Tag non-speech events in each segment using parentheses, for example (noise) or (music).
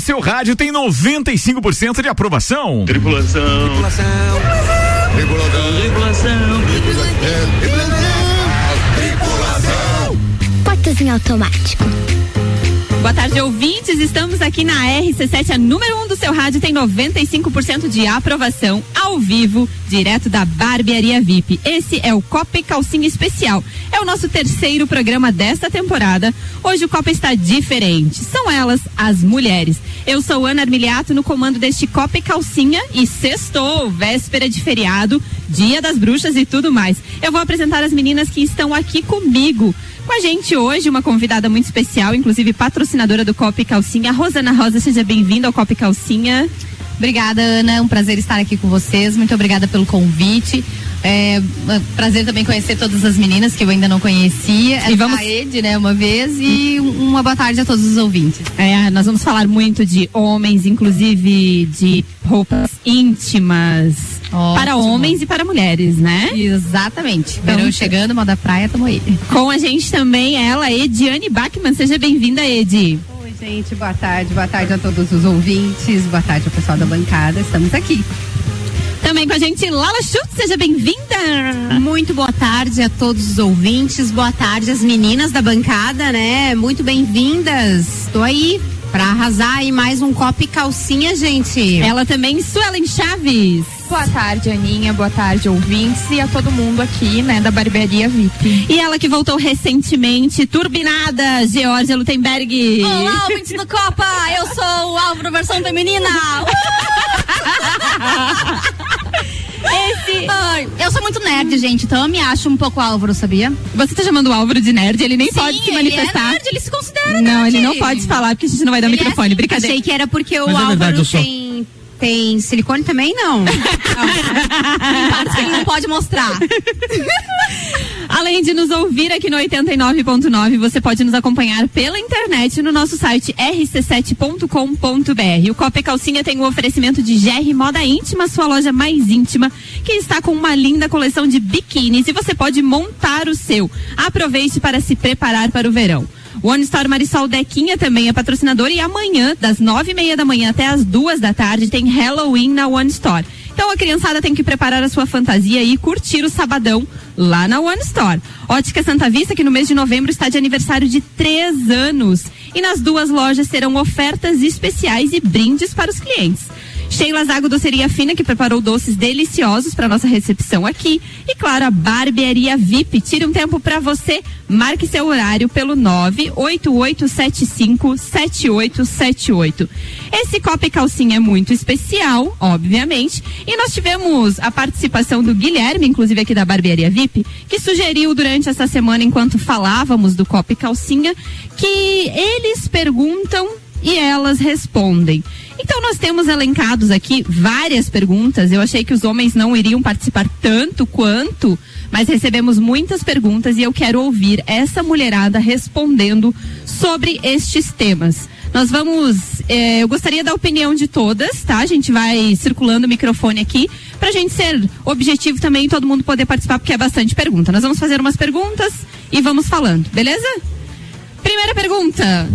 no seu rádio tem 95% de aprovação. Tripulação. Tripulação. Tripulação. Tripulação. Tripulação. Portas em automático. Boa tarde, ouvintes. Estamos aqui na RC7, a número 1 um do seu rádio, tem 95% de aprovação ao vivo, direto da Barbearia VIP. Esse é o Copa Calcinha Especial. É o nosso terceiro programa desta temporada. Hoje o Copa está diferente. São elas, as mulheres. Eu sou Ana Armiliato no comando deste Copa Calcinha e sextou, véspera de feriado, dia das bruxas e tudo mais. Eu vou apresentar as meninas que estão aqui comigo. Com a gente hoje, uma convidada muito especial, inclusive patrocinadora do Copa e Calcinha, Rosana Rosa. Seja bem-vinda ao Copa e Calcinha. Obrigada, Ana. É um prazer estar aqui com vocês. Muito obrigada pelo convite. É, prazer também conhecer todas as meninas que eu ainda não conhecia. E vamos... a Ed, né, uma vez. E uma boa tarde a todos os ouvintes. É, nós vamos falar muito de homens, inclusive de roupas íntimas. Ótimo. Para homens e para mulheres, né? Exatamente. Então, Verão chegando, moda praia, tamo aí. Com a gente também ela, Ediane Bachmann. Seja bem-vinda, Edi gente. Boa tarde, boa tarde a todos os ouvintes, boa tarde ao pessoal da bancada. Estamos aqui. Também com a gente, Lala Schutz, seja bem-vinda. Muito boa tarde a todos os ouvintes, boa tarde às meninas da bancada, né? Muito bem-vindas. Estou aí para arrasar em mais um copo e calcinha, gente. Ela também, Suelen Chaves. Boa tarde, Aninha. Boa tarde, ouvintes e a todo mundo aqui, né, da Barbearia VIP. E ela que voltou recentemente, turbinada, Georgia Lutemberg. Olá, ouvintes do Copa! Eu sou o Álvaro versão feminina. (laughs) Esse. Ai, eu sou muito nerd, gente, então eu me acho um pouco Álvaro, sabia? Você tá chamando o Álvaro de nerd, ele nem Sim, pode se manifestar. Ele, é nerd, ele se considera Não, nerd. ele não pode falar porque a gente não vai dar ele microfone. É, Brincadeira. Achei que era porque o Mas é Álvaro verdade, sou... tem. Tem silicone também? (laughs) Não. Tem partes que ele não pode mostrar. (laughs) Além de nos ouvir aqui no 89.9, você pode nos acompanhar pela internet no nosso site rc7.com.br. O Copa Calcinha tem um oferecimento de GR Moda Íntima, sua loja mais íntima, que está com uma linda coleção de biquínis e você pode montar o seu. Aproveite para se preparar para o verão. O One Store Marisol Dequinha também é patrocinador e amanhã, das nove e meia da manhã até as duas da tarde, tem Halloween na One Store. Então a criançada tem que preparar a sua fantasia e curtir o sabadão lá na One Store. Ótica Santa Vista, que no mês de novembro está de aniversário de três anos. E nas duas lojas serão ofertas especiais e brindes para os clientes. Sheila Zago Doceria Fina, que preparou doces deliciosos para nossa recepção aqui. E claro, a Barbearia VIP. Tire um tempo para você. Marque seu horário pelo 988757878. Esse Copa e Calcinha é muito especial, obviamente. E nós tivemos a participação do Guilherme, inclusive aqui da Barbearia VIP, que sugeriu durante essa semana, enquanto falávamos do Copa e Calcinha, que eles perguntam e elas respondem. Então nós temos elencados aqui várias perguntas. Eu achei que os homens não iriam participar tanto quanto, mas recebemos muitas perguntas e eu quero ouvir essa mulherada respondendo sobre estes temas. Nós vamos, eh, eu gostaria da opinião de todas, tá? A gente vai circulando o microfone aqui pra gente ser objetivo também e todo mundo poder participar, porque é bastante pergunta. Nós vamos fazer umas perguntas e vamos falando, beleza? Primeira pergunta.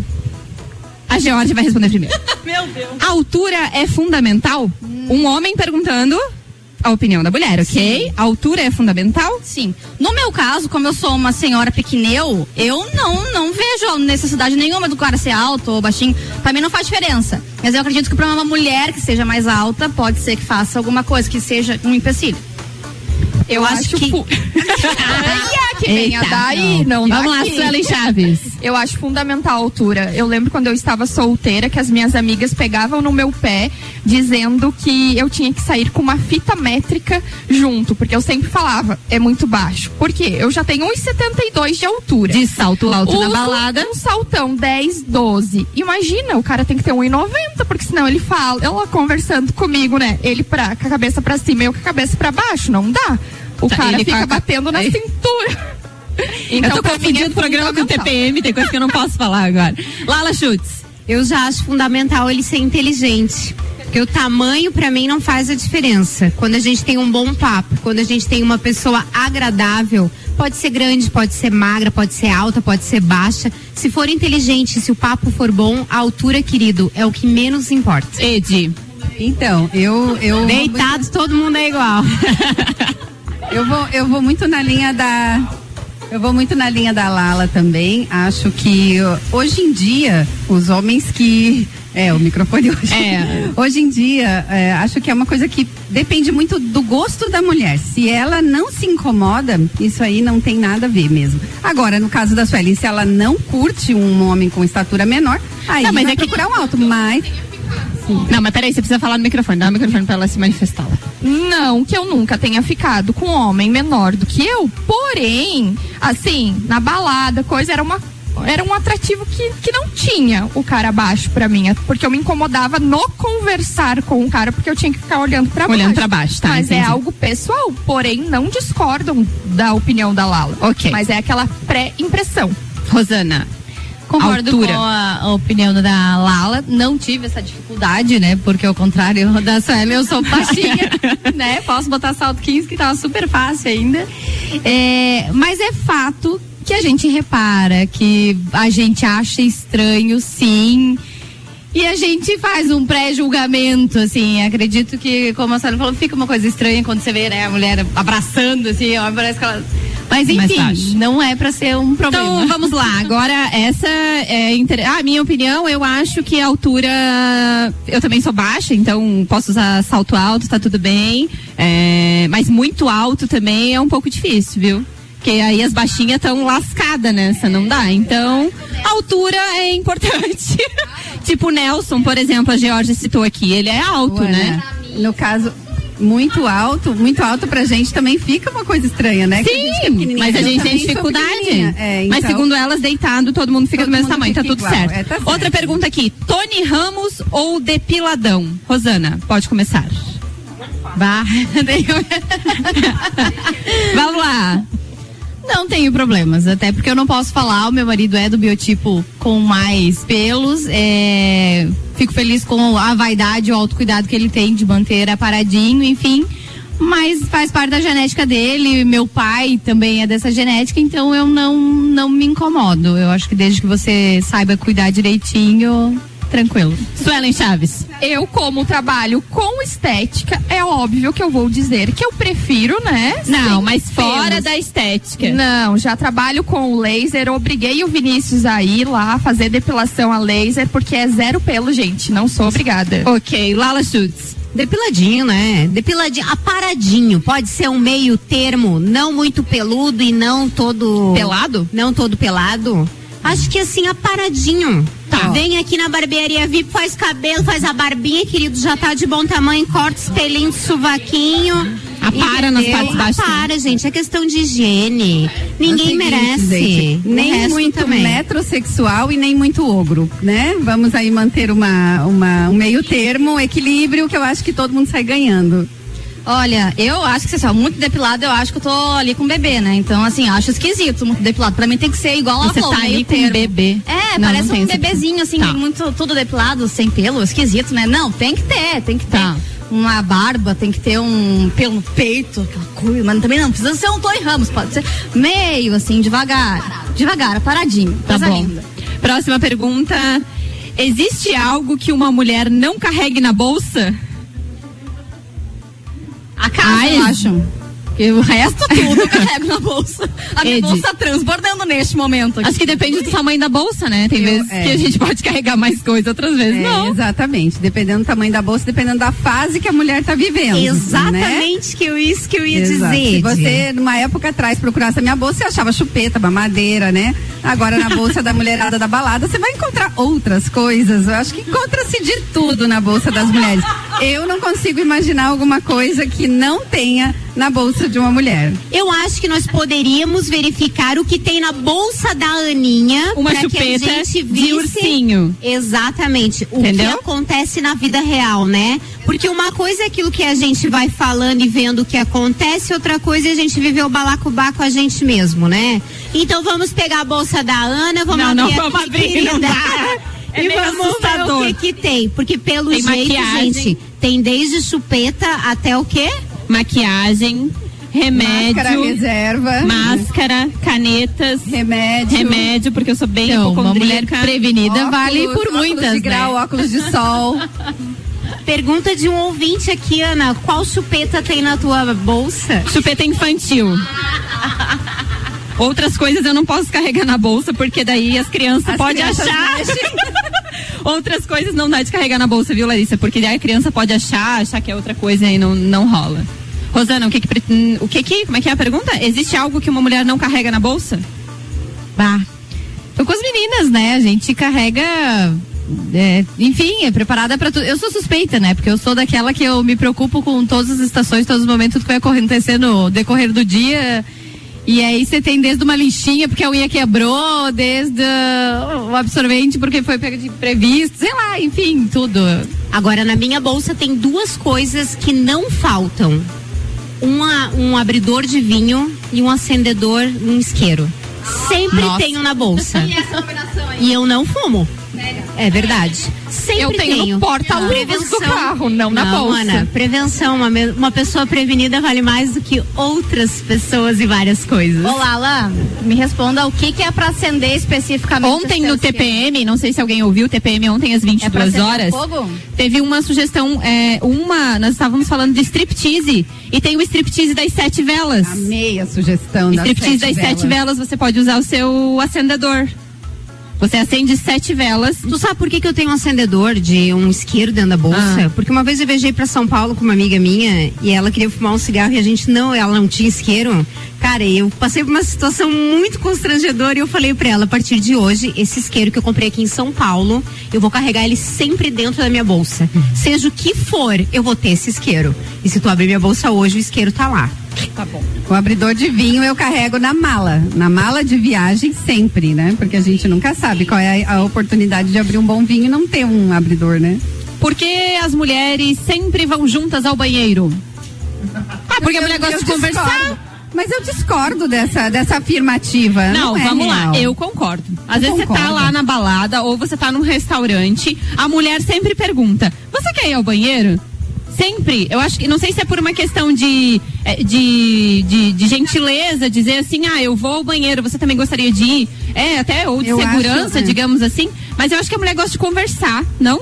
A Georgia vai responder primeiro. (laughs) Meu Deus. A altura é fundamental? Um homem perguntando a opinião da mulher, ok? Sim. A altura é fundamental? Sim. No meu caso, como eu sou uma senhora pequeneu, eu não não vejo necessidade nenhuma do cara ser alto ou baixinho. Pra mim não faz diferença. Mas eu acredito que pra uma mulher que seja mais alta, pode ser que faça alguma coisa que seja um empecilho. Eu, eu acho, que. Fu... (laughs) é que venha Eita, daí, não, não Vamos daqui. lá, Suelen Chaves. Eu acho fundamental a altura. Eu lembro quando eu estava solteira que as minhas amigas pegavam no meu pé dizendo que eu tinha que sair com uma fita métrica junto, porque eu sempre falava, é muito baixo. Por quê? Eu já tenho 1,72 de altura. De salto alto Uso na balada. Um saltão 10, 12. Imagina, o cara tem que ter 1,90, porque senão ele fala, ela conversando comigo, né? Ele pra, com a cabeça pra cima e eu com a cabeça pra baixo. Não dá. O cara ele fica a- batendo na Aí. cintura. eu tô mim, confundindo é o programa com o. TPM, tem coisa que eu não posso falar agora. Lala Schutz. Eu já acho fundamental ele ser inteligente. Porque o tamanho, pra mim, não faz a diferença. Quando a gente tem um bom papo, quando a gente tem uma pessoa agradável, pode ser grande, pode ser magra, pode ser alta, pode ser baixa. Se for inteligente, se o papo for bom, a altura, querido, é o que menos importa. Edi. Então, eu. eu Deitados, todo mundo é igual. (laughs) Eu vou, eu vou muito na linha da. Eu vou muito na linha da Lala também. Acho que hoje em dia, os homens que. É, o microfone hoje. É. (laughs) Hoje em dia, é, acho que é uma coisa que depende muito do gosto da mulher. Se ela não se incomoda, isso aí não tem nada a ver mesmo. Agora, no caso da Suelen, se ela não curte um homem com estatura menor, aí Não, mas vai é que- procurar um alto. Mas Não, mas peraí, você precisa falar no microfone. Dá o microfone pra ela se manifestar. Não que eu nunca tenha ficado com um homem menor do que eu, porém, assim, na balada, coisa era uma era um atrativo que, que não tinha o cara baixo pra mim, porque eu me incomodava no conversar com o cara, porque eu tinha que ficar olhando pra Olhando baixo. pra baixo, tá, Mas é entendi. algo pessoal, porém não discordam da opinião da Lala. Ok. Mas é aquela pré-impressão. Rosana. Concordo Altura. com a, a opinião da Lala. Não tive essa dificuldade, né? Porque ao contrário (laughs) da Sueli, eu sou baixinha, (laughs) né? Posso botar salto 15, que tava super fácil ainda. É, mas é fato que a gente repara, que a gente acha estranho, sim. E a gente faz um pré-julgamento, assim. Acredito que, como a senhora falou, fica uma coisa estranha quando você vê, né, a mulher abraçando, assim, ó, parece que ela. Mas enfim, não é pra ser um problema. Então vamos lá. Agora, essa é. Inter... A minha opinião, eu acho que a altura. Eu também sou baixa, então posso usar salto alto, tá tudo bem. É, Mas muito alto também é um pouco difícil, viu? Porque aí as baixinhas estão lascadas nessa, não dá. Então, a altura é importante. (laughs) tipo o Nelson, por exemplo, a Georgia citou aqui. Ele é alto, Ué, né? No caso, muito alto, muito alto pra gente também fica uma coisa estranha, né? A que é Sim, pequenininha. mas a gente tem dificuldade. É, Mas então- segundo elas, deitado, todo mundo fica Todo do mesmo tamanho, tá tudo igual, certo. é, tá certo. Outra pergunta aqui: Tony Ramos ou depiladão? Rosana, pode começar. Bah, (laughs) Vamos lá. Não tenho problemas, até porque eu não posso falar, o meu marido é do biotipo com mais pelos, é, fico feliz com a vaidade o autocuidado que ele tem de manter aparadinho, enfim, mas faz parte da genética dele, meu pai também é dessa genética, então eu não, não me incomodo, eu acho que desde que você saiba cuidar direitinho, tranquilo. Suelen Chaves. Eu, como trabalho com estética, é óbvio que eu vou dizer que eu prefiro, né? Não, mas fora pelos. da estética. Não, já trabalho com laser. Obriguei o Vinícius a ir lá fazer depilação a laser, porque é zero pelo, gente. Não sou obrigada. Ok, Lala Schutz. Depiladinho, né? Depiladinho, aparadinho. Pode ser um meio termo, não muito peludo e não todo. Pelado? Não todo pelado. Acho que assim, aparadinho. Tá. Vem aqui na barbearia VIP, faz cabelo, faz a barbinha, querido, já tá de bom tamanho, corta de sovaquinho. Apara nas entendeu? partes baixas. Apara, gente, é questão de higiene. Ninguém seguinte, merece. gente, nem muito também. metrosexual e nem muito ogro, né? Vamos aí manter uma, uma, um meio termo, um equilíbrio que eu acho que todo mundo sai ganhando. Olha, eu acho que, assim, ó, muito depilado, eu acho que eu tô ali com bebê, né? Então, assim, acho esquisito muito depilado. Pra mim tem que ser igual a Você Flor, tá ali com termo. bebê. É, Não, parece não um bebezinho, assim, Tá. muito, tudo depilado, sem pelo, esquisito, né? Não, tem que ter, tem que ter. Tá. Uma barba, tem que ter um pelo no peito, aquela coisa, mas também não precisa ser um Tony Ramos, pode ser meio, assim, devagar. Devagar, paradinho. Tá bom. linda. Próxima pergunta. Existe algo que uma mulher não carregue na bolsa? A casa, Ai, eu acho. Porque o resto tudo eu (laughs) carrego na bolsa. A minha Edi. bolsa transbordando neste momento. aqui. Acho que depende do tamanho da bolsa, né? Tem Eu- vezes é. que a gente pode carregar mais coisa, outras vezes É, não. Exatamente. Dependendo do tamanho da bolsa, dependendo da fase que a mulher tá vivendo. Né? Exatamente que eu, isso que eu ia Exato. dizer. Se você, numa época atrás, procurasse a minha bolsa, você achava chupeta, mamadeira, né? Agora, na bolsa da mulherada da balada, você vai encontrar outras coisas. Eu acho que encontra-se de tudo na bolsa das mulheres. Eu não consigo imaginar alguma coisa que não tenha na bolsa de uma mulher. Eu acho que nós poderíamos verificar o que tem na bolsa da Aninha. Uma pra que a chupeta gente de visse ursinho. Exatamente. O Entendeu? que acontece na vida real, né? Porque uma coisa é aquilo que a gente vai falando e vendo o que acontece, outra coisa é a gente viver o balacubá com a gente mesmo, né? Então vamos pegar a bolsa da Ana, vamos Não, abrir não, aqui, vamos abrir, não dá. É e meio vamos assustador. ver o que que tem. Porque pelo Tem jeito, maquiagem. gente, tem desde chupeta até o quê? Maquiagem, remédio, Máscara reserva. máscara, canetas, Remédio. remédio, porque eu sou bem Então, uma mulher prevenida óculos, vale por óculos muitas, de grau, né? óculos de sol. (laughs) Pergunta de um ouvinte aqui, Ana. Qual chupeta tem na tua bolsa? Chupeta infantil. (laughs) Outras coisas eu não posso carregar na bolsa, porque daí as crianças As podem crianças achar. (laughs) Outras coisas não dá de carregar na bolsa, viu, Larissa? Porque daí a criança pode achar, achar que é outra coisa e não, não rola. Rosana, o que que, o que que, como é que é a pergunta? Existe algo que uma mulher não carrega na bolsa? Bah. Tô com as meninas, né? A gente carrega. é, enfim, é preparada pra tudo. Eu sou suspeita, né? Porque eu sou daquela que eu me preocupo com todas as estações, todos os momentos, que vai acontecer no decorrer do dia. E aí você tem desde uma lixinha porque a unha quebrou, desde uh, o absorvente porque foi pego de imprevisto, sei lá, enfim, tudo. Agora, na minha bolsa tem duas coisas que não faltam: Uma, um abridor de vinho e um acendedor, um isqueiro. Sempre Nossa. tenho na bolsa. (laughs) E eu não fumo. É verdade. Sempre Eu tenho no porta-luvas do carro, não na bolsa. Ana, prevenção. Uma, uma pessoa prevenida vale mais do que outras pessoas e várias coisas. Ô, Lala, me responda o que, que é pra acender especificamente. Ontem no TPM, não sei se alguém ouviu, TPM ontem às É pra 22 acender horas. fogo? Teve uma sugestão, é, uma, nós estávamos falando de striptease e tem o striptease das sete velas. Amei a sugestão das striptease sete das sete velas. velas, você pode usar o seu acendedor. Você acende sete velas. Tu sabe por que, que eu tenho um acendedor de um isqueiro dentro da bolsa? Ah. Porque uma vez eu viajei pra São Paulo com uma amiga minha e ela queria fumar um cigarro e a gente não, ela não tinha isqueiro. Cara, eu passei por uma situação muito constrangedora e eu falei pra ela, a partir de hoje, esse isqueiro que eu comprei aqui em São Paulo, eu vou carregar ele sempre dentro da minha bolsa. Seja o que for, eu vou ter esse isqueiro. E se tu abrir minha bolsa hoje, o isqueiro tá lá. Tá bom. O abridor de vinho eu carrego na mala. Na mala de viagem sempre, né? Porque a gente nunca sabe qual é a, a oportunidade de abrir um bom vinho e não ter um abridor, né? Por que as mulheres sempre vão juntas ao banheiro? Ah, porque a mulher gosta Eu de conversar. discordo. Mas eu discordo dessa, dessa afirmativa. Não, Não, é vamos lá, real. eu concordo. Às Eu vezes você tá concordo. lá na balada ou você tá num restaurante, a mulher sempre pergunta: Você quer ir ao banheiro? Sempre. Eu acho que, não sei se é por uma questão de, eh, de, de, de gentileza, dizer assim, ah, eu vou ao banheiro, você também gostaria de ir? É, até, ou de Eu segurança, acho, é. digamos assim. Mas eu acho que a mulher gosta de conversar, não?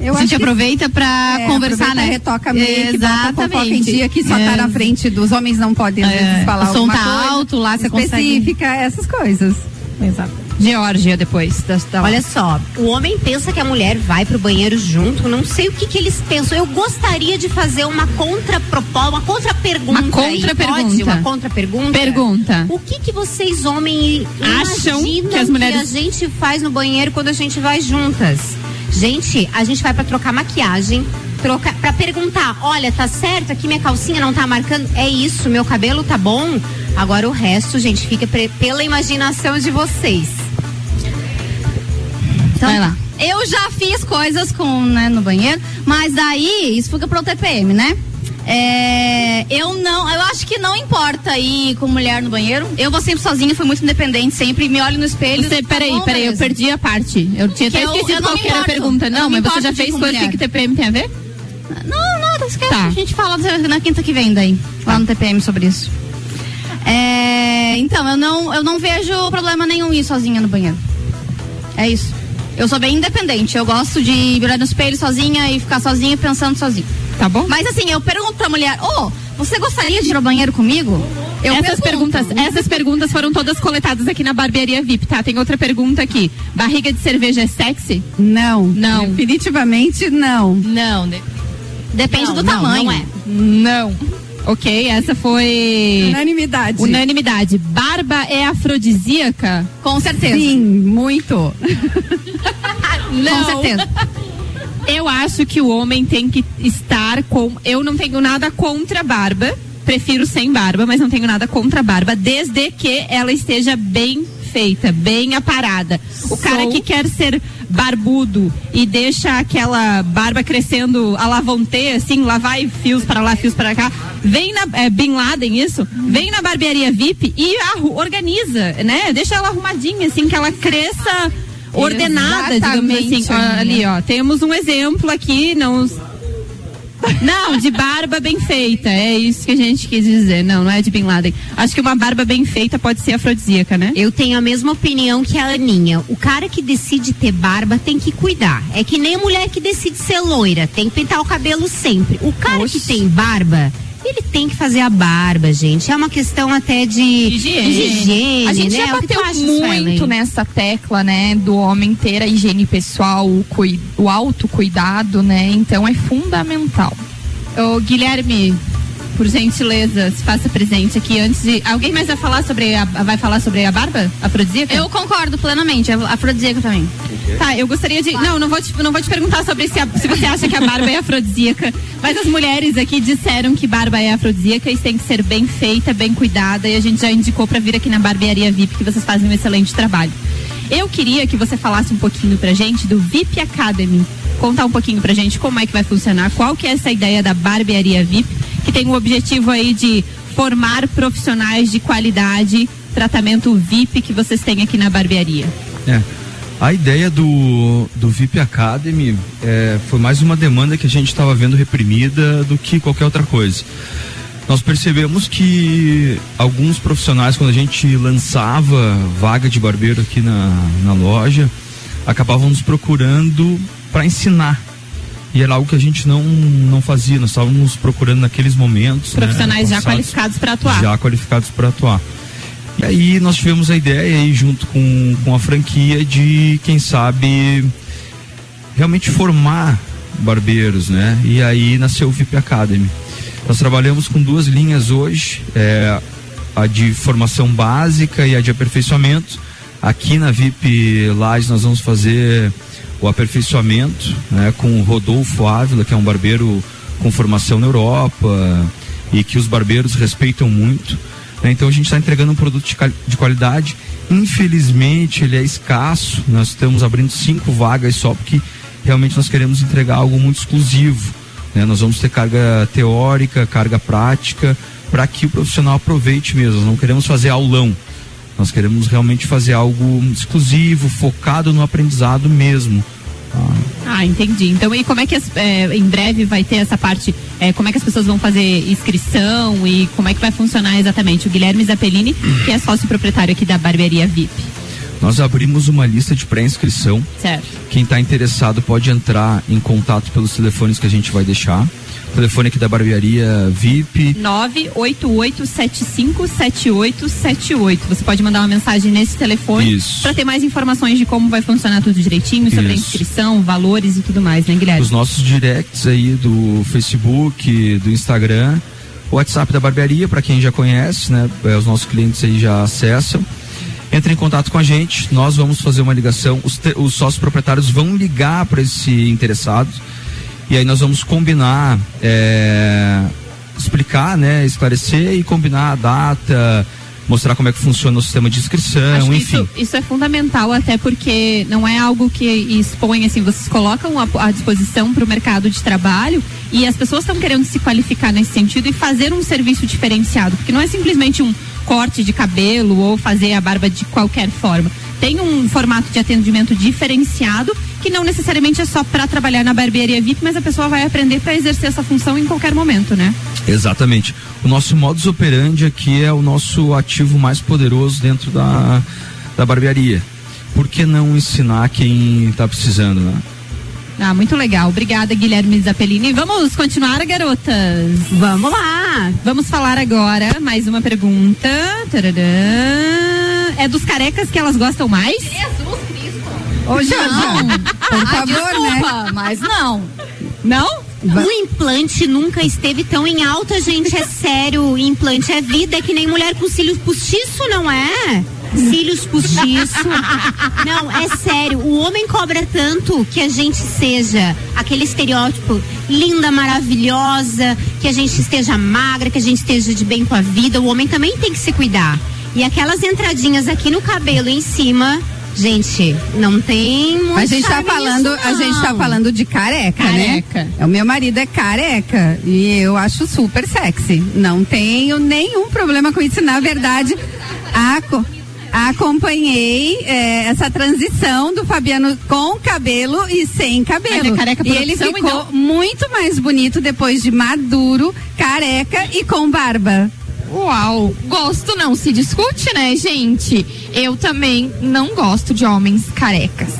Eu a gente que- aproveita pra É, conversar, aproveita, né? Retoca bota a fofoca em Exatamente. dia que só tá na É. frente dos homens não podem às É, vezes falar o som tá coisa alto lá, você consegue- específica, essas coisas. Exato. Geórgia depois. Da, da Olha só, o homem pensa que a mulher vai pro banheiro junto, não sei o que que eles pensam. Eu gostaria de fazer uma contraproposta, uma contra-pergunta. Uma aí, contra-pergunta. pode? Uma contra-pergunta. Pergunta. O que que vocês homens Acham que as mulheres- a gente faz no banheiro quando a gente vai juntas? Gente, a gente vai pra trocar maquiagem, trocar para perguntar, olha, tá certo aqui minha calcinha não tá marcando? É isso, meu cabelo tá bom? Agora o resto, gente, fica pela imaginação de vocês. Então, Vai lá. Eu já fiz coisas com, né, no banheiro, mas daí isso fica pro TPM, né? É, eu não, eu acho que não importa ir com mulher no banheiro. Eu vou sempre sozinha, fui muito independente, sempre me olho no espelho. Você, tá peraí, bom, peraí, eu beleza. perdi a parte. Eu tinha Que até eu- esquecido eu qual era a pergunta. Eu Não, não mas você já fez coisa que TPM tem a ver? Não, não, esquece. Tá. A gente fala na quinta que vem daí, lá no TPM sobre isso. É, então, eu não, eu não vejo problema nenhum ir sozinha no banheiro. É isso. Eu sou bem independente. Eu gosto de me olhar no espelho sozinha e ficar sozinha pensando sozinha. Tá bom? Mas assim, eu pergunto pra mulher, ô, você gostaria de ir ao banheiro comigo? Eu essas pergunto. perguntas, essas perguntas foram todas coletadas aqui na barbearia VIP, tá? Tem outra pergunta aqui. Barriga de cerveja é sexy? Não. Não. Definitivamente não. Não? Depende Não, do não, tamanho. não é. Não. Ok, essa foi Unanimidade. unanimidade. Barba é afrodisíaca? Com certeza. Sim, muito. (laughs) Com certeza. Eu acho que o homem tem que estar com. Eu não tenho nada contra a barba. Prefiro sem barba, mas não tenho nada contra a barba, desde que ela esteja bem feita, bem aparada. O cara que quer ser barbudo e deixa aquela barba crescendo a lavonte, assim, lá vai fios para lá, fios para cá. Vem na é, Bin Laden, isso? Vem na barbearia VIP e arru- organiza, né? Deixa ela arrumadinha, assim, que ela cresça ordenada, digamos Exatamente, assim. Ó, ali, ó. Temos um exemplo aqui, não. Não, de barba bem feita. É isso que a gente quis dizer. Não, não é de Bin Laden. Acho que uma barba bem feita pode ser afrodisíaca, né? Eu tenho a mesma opinião que a Aninha. O cara que decide ter barba tem que cuidar. É que nem a mulher que decide ser loira. Tem que pintar o cabelo sempre. O cara que tem barba. Ele tem que fazer a barba, gente. É uma questão até de Higiene. de higiene A gente né? já tu bateu muito nessa tecla, né, do homem ter a higiene pessoal, o, cui, o autocuidado, né? Então é fundamental. Ô, Guilherme, por gentileza, se faça presente aqui antes de. Alguém mais vai falar sobre a, vai falar sobre a barba afrodisíaca? Eu concordo plenamente, é afrodisíaca pra mim. Tá, eu gostaria de. Não, não vou te, não vou te perguntar sobre se, a- se você acha que a barba é afrodisíaca. (laughs) Mas as mulheres aqui disseram que barba é afrodisíaca e tem que ser bem feita, bem cuidada. E a gente já indicou pra vir aqui na Barbearia VIP que vocês fazem um excelente trabalho. Eu queria que você falasse um pouquinho pra gente do VIP Academy. Contar um pouquinho pra gente como é que vai funcionar, qual que é essa ideia da Barbearia VIP, que tem o objetivo aí de formar profissionais de qualidade, tratamento VIP que vocês têm aqui na barbearia. É. A ideia do, do VIP Academy é, foi mais uma demanda que a gente estava vendo reprimida do que qualquer outra coisa. Nós percebemos que alguns profissionais, quando a gente lançava vaga de barbeiro aqui na, na loja, acabavam nos procurando para ensinar. E era algo que a gente não, não fazia, nós estávamos procurando naqueles momentos. né, Profissionais já passados, qualificados para atuar. Já qualificados para atuar. E aí nós tivemos a ideia aí junto com, com a franquia de, quem sabe, realmente formar barbeiros, né? E aí nasceu o VIP Academy. Nós trabalhamos com duas linhas hoje, é, a de formação básica e a de aperfeiçoamento. Aqui na VIP Lages nós vamos fazer o aperfeiçoamento né, com o Rodolfo Ávila, que é um barbeiro com formação na Europa e que os barbeiros respeitam muito. né? Então a gente está entregando um produto de, de qualidade. Infelizmente ele é escasso. Nós estamos abrindo cinco vagas só porque realmente nós queremos entregar algo muito exclusivo. né? Nós vamos ter carga teórica, carga prática, para que o profissional aproveite mesmo. Nós não queremos fazer aulão. Nós queremos realmente fazer algo exclusivo, focado no aprendizado mesmo. Ah, entendi. Então, e como é que as- é, em breve vai ter essa parte? é, como é que as pessoas vão fazer inscrição e como é que vai funcionar exatamente? O Guilherme Zappellini, que é sócio proprietário aqui da Barbearia VIP. Nós abrimos uma lista de pré-inscrição. Certo. Quem está interessado pode entrar em contato pelos telefones que a gente vai deixar. Telefone aqui da barbearia VIP 988757878. Você pode mandar uma mensagem nesse telefone para ter mais informações de como vai funcionar tudo direitinho, sobre a Isso. inscrição, valores e tudo mais, né, Guilherme? os nossos directs aí do Facebook, do Instagram, o WhatsApp da barbearia, para quem já conhece, né? é, os nossos clientes aí já acessam. Entre em contato com a gente, nós vamos fazer uma ligação. Os, te- os sócios proprietários vão ligar para esse interessado e aí nós vamos combinar, é, explicar, né, esclarecer e combinar a data, mostrar como é que funciona o sistema de inscrição, enfim. Isso, isso é fundamental, até porque não é algo que expõe, assim, vocês colocam à disposição para o mercado de trabalho e as pessoas estão querendo se qualificar nesse sentido e fazer um serviço diferenciado, porque não é simplesmente um corte de cabelo ou fazer a barba de qualquer forma. Tem um formato de atendimento diferenciado que não necessariamente é só para trabalhar na barbearia VIP, mas a pessoa vai aprender para exercer essa função em qualquer momento, né? Exatamente. O nosso modus operandi aqui é o nosso ativo mais poderoso dentro da, da barbearia. Por que não ensinar quem está precisando, né? Ah, muito legal. Obrigada, Guilherme Zappellini. Vamos continuar, garotas? Vamos lá. Vamos falar agora mais uma pergunta. É dos carecas que elas gostam mais? Jesus Cristo. Ô, Janja, por Ah, favor, né? desculpa, mas não. Não? O implante nunca esteve tão em alta, gente. É sério. O implante é vida. É que nem mulher com cílios postiço, não é? Cílios postiço. Não, é sério. O homem cobra tanto que a gente seja aquele estereótipo linda, maravilhosa, que a gente esteja magra, que a gente esteja de bem com a vida. O homem também tem que se cuidar. E aquelas entradinhas aqui no cabelo em cima, gente, não tem muito A gente tá falando, nisso, a gente tá falando de careca, Careca. né? O meu marido é careca e eu acho super sexy. Não tenho nenhum problema com isso. Na verdade, a, co- Acompanhei é, essa transição do Fabiano com cabelo e sem cabelo. Mas é e ele ficou então? muito mais bonito depois de maduro, careca e com barba. Uau, gosto não se discute, né, gente? Eu também não gosto de homens carecas.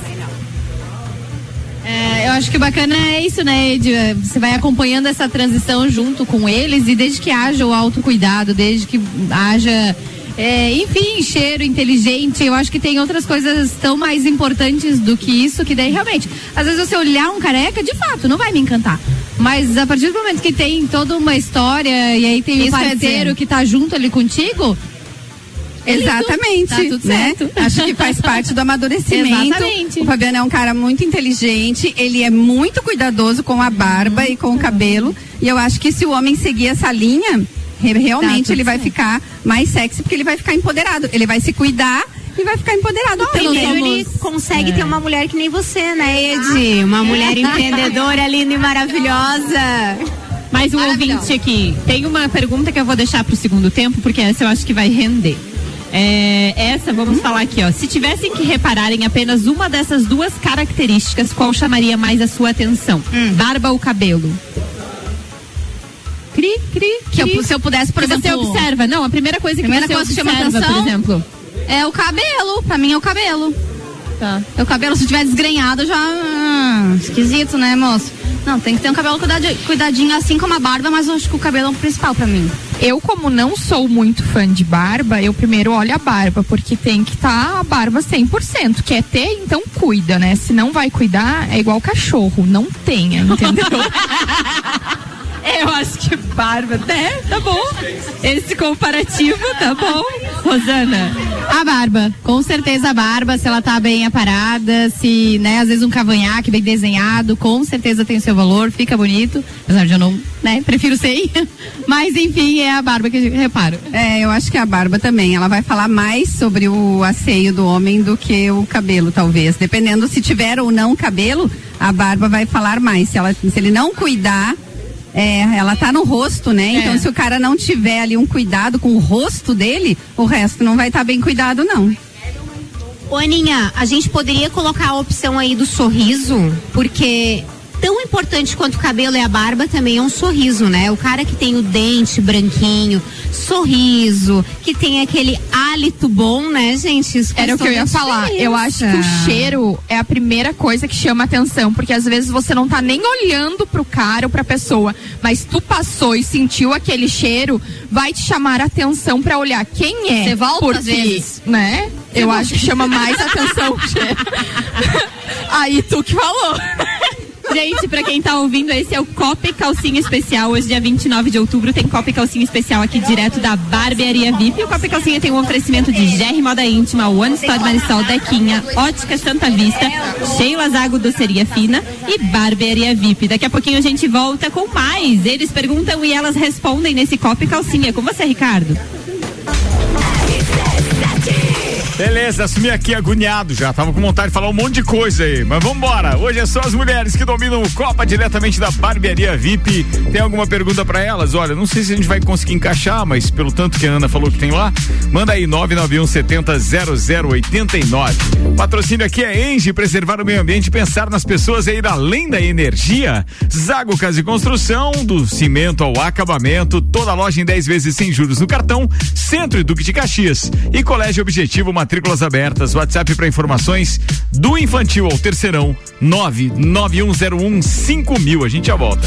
É, eu acho que bacana é isso, né, Ed? Você vai acompanhando essa transição junto com eles e desde que haja o autocuidado, desde que haja. É, enfim, cheiro inteligente, eu acho que tem outras coisas tão mais importantes do que isso, que daí realmente, às vezes você olhar um careca, de fato, não vai me encantar. Mas a partir do momento que tem toda uma história e aí tem um Isso quer parceiro que tá junto ali contigo, é. Exatamente. Tá tudo né? certo. (laughs) Acho que faz parte do amadurecimento. Exatamente. O Fabiano é um cara muito inteligente, ele é muito cuidadoso com a barba e com o cabelo. E eu acho que se o homem seguir essa linha, realmente tudo ele vai ficar mais sexy, porque ele vai ficar empoderado. Ele vai se cuidar e vai ficar empoderado também. Primeiro ele consegue ter uma mulher que nem você, né, Ed? Uma mulher empreendedora, linda e maravilhosa. Mais um ouvinte aqui. Tem uma pergunta que eu vou deixar pro segundo tempo, porque essa eu acho que vai render. É, essa, vamos falar aqui, ó. Se tivessem que reparar em apenas uma dessas duas características, qual chamaria mais a sua atenção? Barba ou cabelo? Cri, cri, Que eu- cri. se eu pudesse, por Que você exemplo- observa. Não, a primeira coisa que Primeira você coisa que chama observa, atenção por exemplo. é o cabelo. Pra mim é o cabelo. Tá. É o cabelo, se tiver desgrenhado, já. ah, esquisito, né, moço? Não, tem que ter um cabelo cuidadinho, assim como a barba, mas acho que o cabelo é o principal pra mim. Eu, como não sou muito fã de barba, eu primeiro olho a barba, porque tem que estar a barba 100%. Quer ter, então cuida, né? Se não vai cuidar, é igual cachorro, não tenha, (laughs) entendeu? (laughs) Eu acho que barba, né? Tá bom. Esse comparativo, tá bom. Rosana. A barba, com certeza a barba, se ela tá bem aparada, se, né, às vezes um cavanhaque bem desenhado, com certeza tem o seu valor, fica bonito. Apesar de eu não, né, prefiro sem. (laughs) Mas enfim, é a barba que eu reparo. É, eu acho que a barba também. Ela vai falar mais sobre o asseio do homem do que o cabelo, talvez. Dependendo se tiver ou não cabelo, a barba vai falar mais. Se, ela, se ele não cuidar, é, ela tá no rosto, né? Então, se o cara não tiver ali um cuidado com o rosto dele, o resto não vai estar bem cuidado, não. Ô, Aninha, a gente poderia colocar a opção aí do sorriso, porque tão importante quanto o cabelo e a barba também é um sorriso, né? O cara que tem o dente branquinho, sorriso, que tem aquele hálito bom, né, gente? Isso Era o que eu ia falar. Eu acho que o diferença. cheiro é a primeira coisa que chama atenção, porque às vezes você não tá nem olhando pro cara ou pra pessoa, mas tu passou e sentiu aquele cheiro, vai te chamar a atenção pra olhar quem é. Você volta porque, às vezes. né? eu acho que chama mais atenção o cheiro. (laughs) Aí tu que falou. Gente, pra quem tá ouvindo, esse é o Copa e Calcinha Especial. Hoje, dia 29 de outubro, tem Copa e Calcinha Especial aqui direto da Barbearia VIP. O Copa e Calcinha tem um oferecimento de GR Moda Íntima, One Store Marisol, Dequinha, Ótica Santa Vista, Sheila Zago Doceria Fina e Barbearia VIP. Daqui a pouquinho a gente volta com mais. Eles perguntam e elas respondem nesse Copa e Calcinha. Com você, Ricardo. Beleza, assumi aqui agoniado já. Tava com vontade de falar um monte de coisa aí. Mas vambora. Hoje é só as mulheres que dominam o Copa diretamente da Barbearia VIP. Tem alguma pergunta pra elas? Olha, não sei se a gente vai conseguir encaixar, mas pelo tanto que a Ana falou que tem lá, manda aí 991 70 0089. Patrocínio aqui é Enge, preservar o meio ambiente pensar nas pessoas e ir além da energia. Zago Casa e Construção, do cimento ao acabamento, toda loja em 10 vezes sem juros no cartão, Centro e Duque de Caxias e Colégio Objetivo matrículas abertas. WhatsApp para informações do infantil ao terceirão 99101 5000. A gente já volta.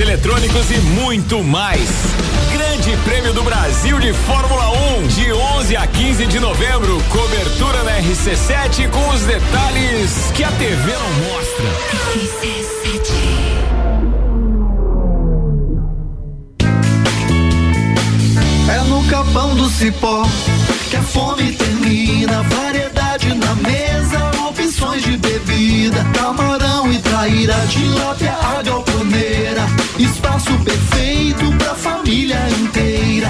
eletrônicos e muito mais. Grande Prêmio do Brasil de Fórmula 1, de 11 a 15 de novembro. Cobertura na RC7 com os detalhes que a TV não mostra. É no capão do cipó que a fome termina. Variedade na mesa, de bebida. Camarão e traíra, tilápia, a galponeira. Espaço perfeito pra família inteira.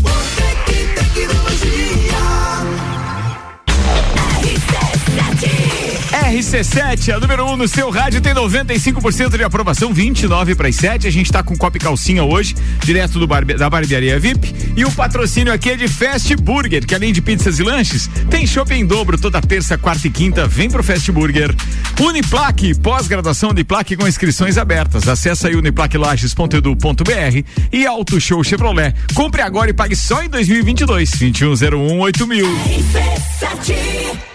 RC7, a número 1 um no seu rádio, tem 95% de aprovação, 29 para as 7. A gente está com Cop Calcinha hoje, direto do barbe, da barbearia VIP. E o patrocínio aqui é de Fast Burger, que além de pizzas e lanches, tem shopping em dobro toda terça, quarta e quinta. Vem pro Fast Burger. Uniplaque, pós-graduação Uniplaque com inscrições abertas. Acesse aí uniplaquelages.edu.br e Auto Show Chevrolet. Compre agora e pague só em 2022. 2101 8000. RC7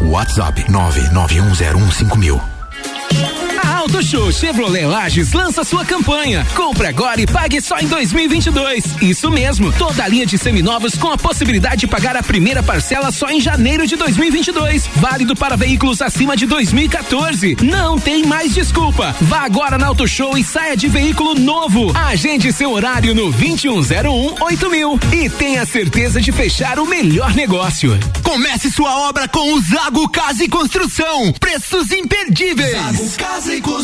WhatsApp 991015000. Auto Show Chevrolet Lages lança sua campanha. Compre agora e pague só em 2022. Isso mesmo, toda a linha de seminovos com a possibilidade de pagar a primeira parcela só em janeiro de 2022. Válido para veículos acima de 2014. Não tem mais desculpa. Vá agora na Auto Show e saia de veículo novo. Agende seu horário no 2101 8000 e tenha certeza de fechar o melhor negócio. Comece sua obra com o Zago Casa e Construção. Preços imperdíveis. Zago Casa e Construção.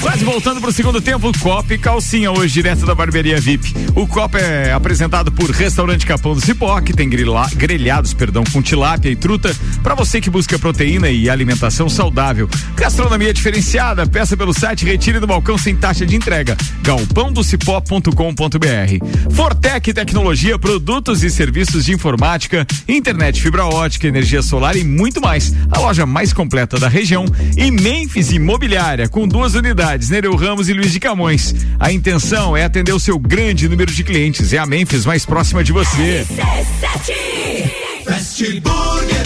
Quase voltando pro segundo tempo, Copa e Calcinha hoje, direto da barbearia VIP. O Copa é apresentado por Restaurante Capão do Cipó, que tem grila, grelhados, perdão, com tilápia e truta, para você que busca proteína e alimentação saudável. Gastronomia diferenciada, peça pelo site, retire do balcão sem taxa de entrega. galpãodocipó.com.br. Fortec Tecnologia, produtos e serviços de informática, internet fibra ótica, energia solar e muito mais. A loja mais completa da região e Memphis Imobiliária, com duas unidades, Nereu Ramos e Luiz de Camões. A intenção é atender o seu grande número de clientes. É a Memphis mais próxima de você. Fast Burger.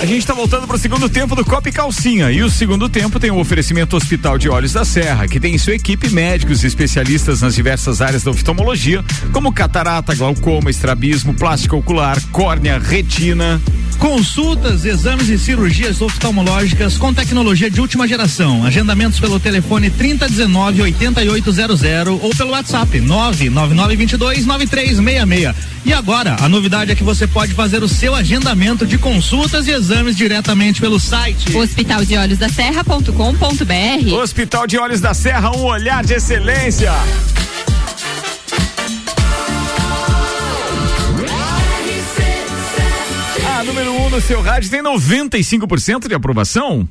A gente está voltando para o segundo tempo do Copa e Calcinha. E o segundo tempo tem o oferecimento Hospital de Olhos da Serra, que tem em sua equipe médicos especialistas nas diversas áreas da oftalmologia, como catarata, glaucoma, estrabismo, plástico ocular, córnea, retina. Consultas, exames e cirurgias oftalmológicas com tecnologia de última geração. Agendamentos pelo telefone 3019 8800 ou pelo WhatsApp 99922 9366. E agora, a novidade é que você pode fazer o seu agendamento de consultas e exames diretamente pelo site Hospital de Olhos da Serra.com.br. Hospital de Olhos da Serra, um olhar de excelência. No seu rádio tem 95% de aprovação.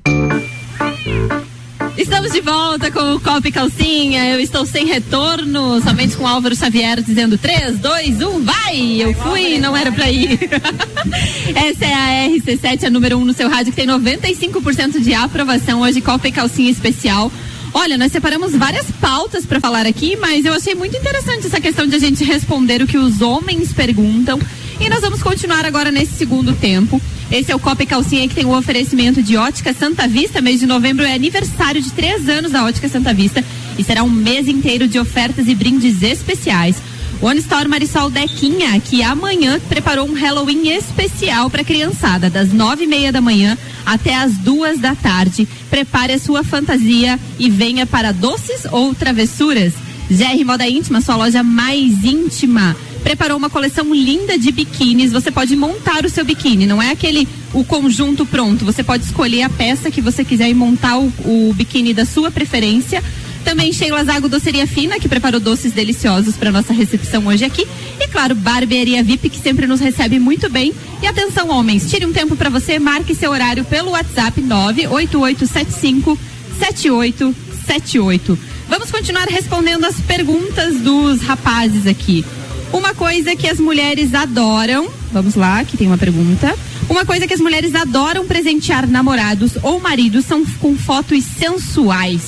Estamos de volta com o Copa e Calcinha. Eu estou sem retorno, somente com Álvaro Xavier dizendo 3, 2, 1, vai! Eu fui, não era pra ir. (laughs) Essa é a RC7, a número 1 um no seu rádio, que tem 95% de aprovação. Hoje, Copa e Calcinha especial. Olha, nós separamos várias pautas para falar aqui, mas eu achei muito interessante essa questão de a gente responder o que os homens perguntam. E nós vamos continuar agora nesse segundo tempo. Esse é o Copa e Calcinha que tem o oferecimento de Ótica Santa Vista. Mês de novembro é aniversário de três anos da Ótica Santa Vista e será um mês inteiro de ofertas e brindes especiais. One Store Marisol Dequinha, que amanhã preparou um Halloween especial para criançada, das nove e meia da manhã até as duas da tarde. Prepare a sua fantasia e venha para doces ou travessuras. GR Moda Íntima, sua loja mais íntima preparou uma coleção linda de biquínis. Você pode montar o seu biquíni, não é aquele o conjunto pronto. Você pode escolher a peça que você quiser e montar o, o biquíni da sua preferência. Também Sheila Zago Doceria Fina, que preparou doces deliciosos para nossa recepção hoje aqui. E claro, Barbearia VIP, que sempre nos recebe muito bem. E atenção, homens, tire um tempo para você, marque seu horário pelo WhatsApp 98875 7878. Vamos continuar respondendo as perguntas dos rapazes aqui. Uma coisa que as mulheres adoram, vamos lá, que tem uma pergunta. Uma coisa que as mulheres adoram presentear namorados ou maridos são com fotos sensuais.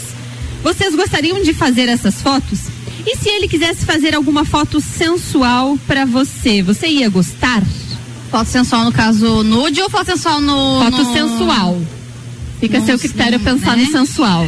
Vocês gostariam de fazer essas fotos? E se ele quisesse fazer alguma foto sensual para você, você ia gostar? Foto sensual no caso nude ou foto sensual no. Foto no... sensual. Fica a seu critério pensar né? no sensual.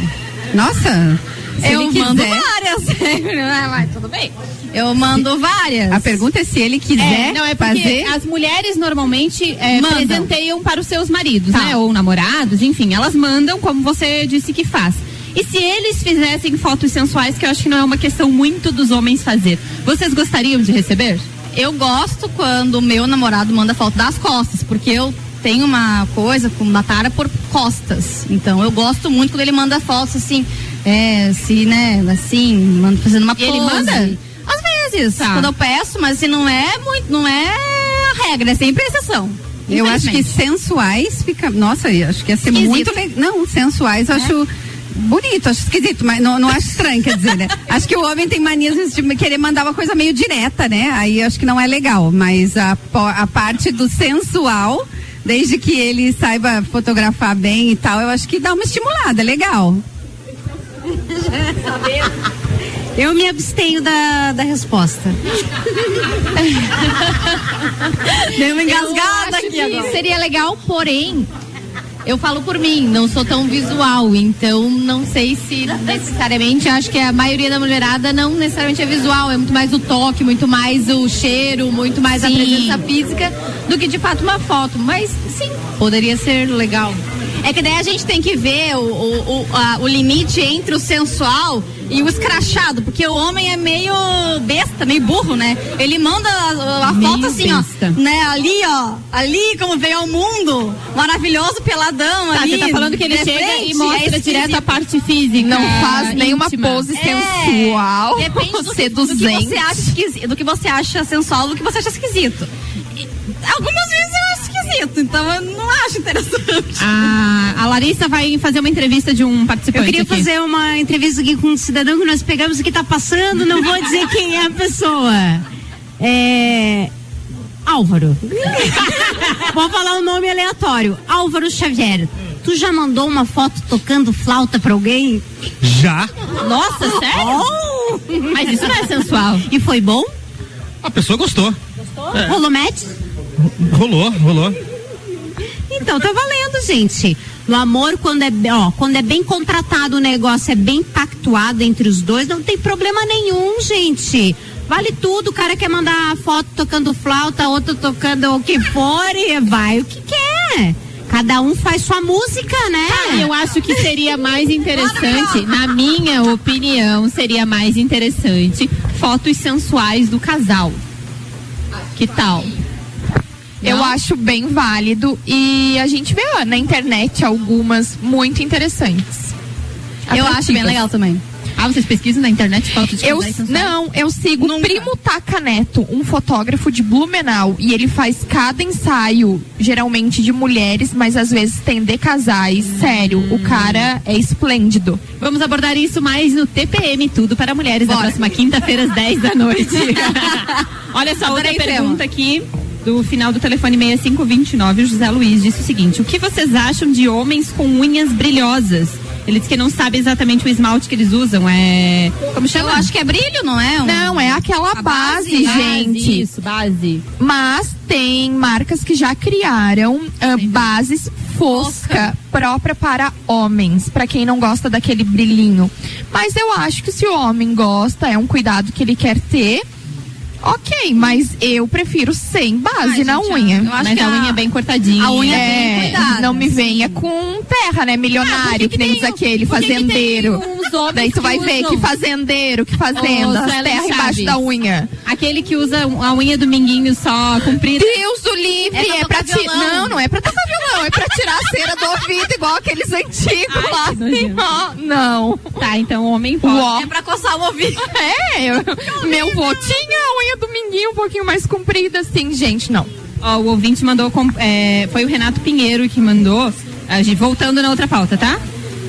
Nossa, se eu ele quiser- mando várias. (laughs) Mas tudo bem. Eu mando várias. A pergunta é se ele quiser É, não, é porque fazer. as mulheres normalmente é, presenteiam para os seus maridos, Tá. né? Ou namorados, enfim, elas mandam como você disse que faz. E se eles fizessem fotos sensuais, que eu acho que não é uma questão muito dos homens fazer, vocês gostariam de receber? Eu gosto quando o meu namorado manda foto das costas, porque eu tenho uma coisa com uma tara por costas. Então eu gosto muito quando ele manda fotos assim, é, se, né, assim, fazendo uma E ele manda? Às vezes, Tá. quando eu peço, mas assim, não é muito, não é a regra, é sempre exceção. Eu acho que sensuais fica. Nossa, eu acho que ia ser Esquisito. muito legal. Não, sensuais eu acho bonito, acho esquisito, mas não, não acho estranho, quer dizer, né? (laughs) Acho que o homem tem mania às vezes, de querer mandar uma coisa meio direta, né? Aí acho que não é legal. Mas a, a parte do sensual, desde que ele saiba fotografar bem e tal, eu acho que dá uma estimulada, é legal. Eu me abstenho da, da resposta. Deu uma engasgada acho aqui que agora. seria legal, porém, Eu falo por mim, não sou tão visual, então não sei se necessariamente acho que a maioria da mulherada não necessariamente é visual, é muito mais o toque, muito mais o cheiro, muito mais a Sim. presença física do que de fato uma foto. Mas sim, poderia ser legal. É que daí a gente tem que ver o, o, o, a- o limite entre o sensual e o escrachado, porque o homem é meio besta, meio burro, né? Ele manda a, a foto assim, besta. ó, né? Ali, ó, ali como veio ao mundo, maravilhoso, peladão Tá, ali. você tá falando que ele de chega frente, e mostra é direto a parte física. Não faz nenhuma íntima. pose É, sensual, Depende do, (laughs) que- do que seduzente. você acha esquisito, do que você acha sensual, do que você acha esquisito. E algumas eu esquisito, então eu não acho interessante. A, a Larissa vai fazer uma entrevista de um Eu participante. queria aqui. fazer uma entrevista aqui com um cidadão que nós pegamos aqui, tá passando, não vou dizer quem é a pessoa. É. Álvaro. (laughs) vou falar um nome aleatório. Álvaro Xavier. Tu já mandou uma foto tocando flauta pra alguém? Já. Nossa, sério? Mas isso não é sensual. E foi bom? A pessoa gostou. É. Rolou match? Rolou, rolou. Então tá valendo, gente. No amor, quando é, ó, quando é bem contratado o negócio, é bem pactuado entre os dois, não tem problema nenhum, gente. Vale tudo, o cara quer mandar foto tocando flauta, outro tocando o que for, e vai o que quer. Cada um faz sua música, né? Ah, eu acho que seria mais interessante, na minha opinião, seria mais interessante fotos sensuais do casal. Que tal? Eu Não? acho bem válido e a gente vê ó, na internet algumas muito interessantes. Eu acho bem legal também. Ah, vocês pesquisam na internet fotos de Eu, não, eu sigo o Primo Taca Neto, um fotógrafo de Blumenau, e ele faz cada ensaio, geralmente de mulheres, mas às vezes tem de casais. Sério, o cara é esplêndido. Vamos abordar isso mais no TPM Tudo para Mulheres na Bora. próxima quinta-feira às 10 da noite. (laughs) Olha só, outra Adorei pergunta aqui do final do telefone 6529, o José Luiz disse o seguinte: O que vocês acham de homens com unhas brilhosas? Ele disse que não sabe exatamente o esmalte que eles usam. É. Como chama? Eu acho que é brilho, não é? Um- Não, é aquela base, base, gente. Isso, base. Mas tem marcas que já criaram ah, bases fosca própria para homens, para quem não gosta daquele brilhinho. Mas eu acho que se o homem gosta, é um cuidado que ele quer ter. Ok, mas eu prefiro sem base Ai, na gente, unha. eu acho Mas que a a- unha é bem cortadinha. a unha é bem É, cuidada, não me sim. venha com terra, né? Milionário, que que, nem tem diz aquele, fazendeiro. Daí tu vai que ver usam? que fazendeiro, que fazenda, Suelen terras embaixo da unha. Aquele que usa a unha do minguinho só comprida. Deus do livre, É é pra tirar. Não, não é pra tocar violão, é pra tirar a cera do ouvido, igual aqueles antigos Ai, lá. nojento. Ó, Não. Tá, então homem pode. Uó. É pra coçar o ouvido. É, eu- meu vô tinha a unha do minguinho um pouquinho mais comprida, assim, gente, não. Ó, o ouvinte mandou. com- é, foi o Renato Pinheiro que mandou. A gente, voltando na outra pauta, tá?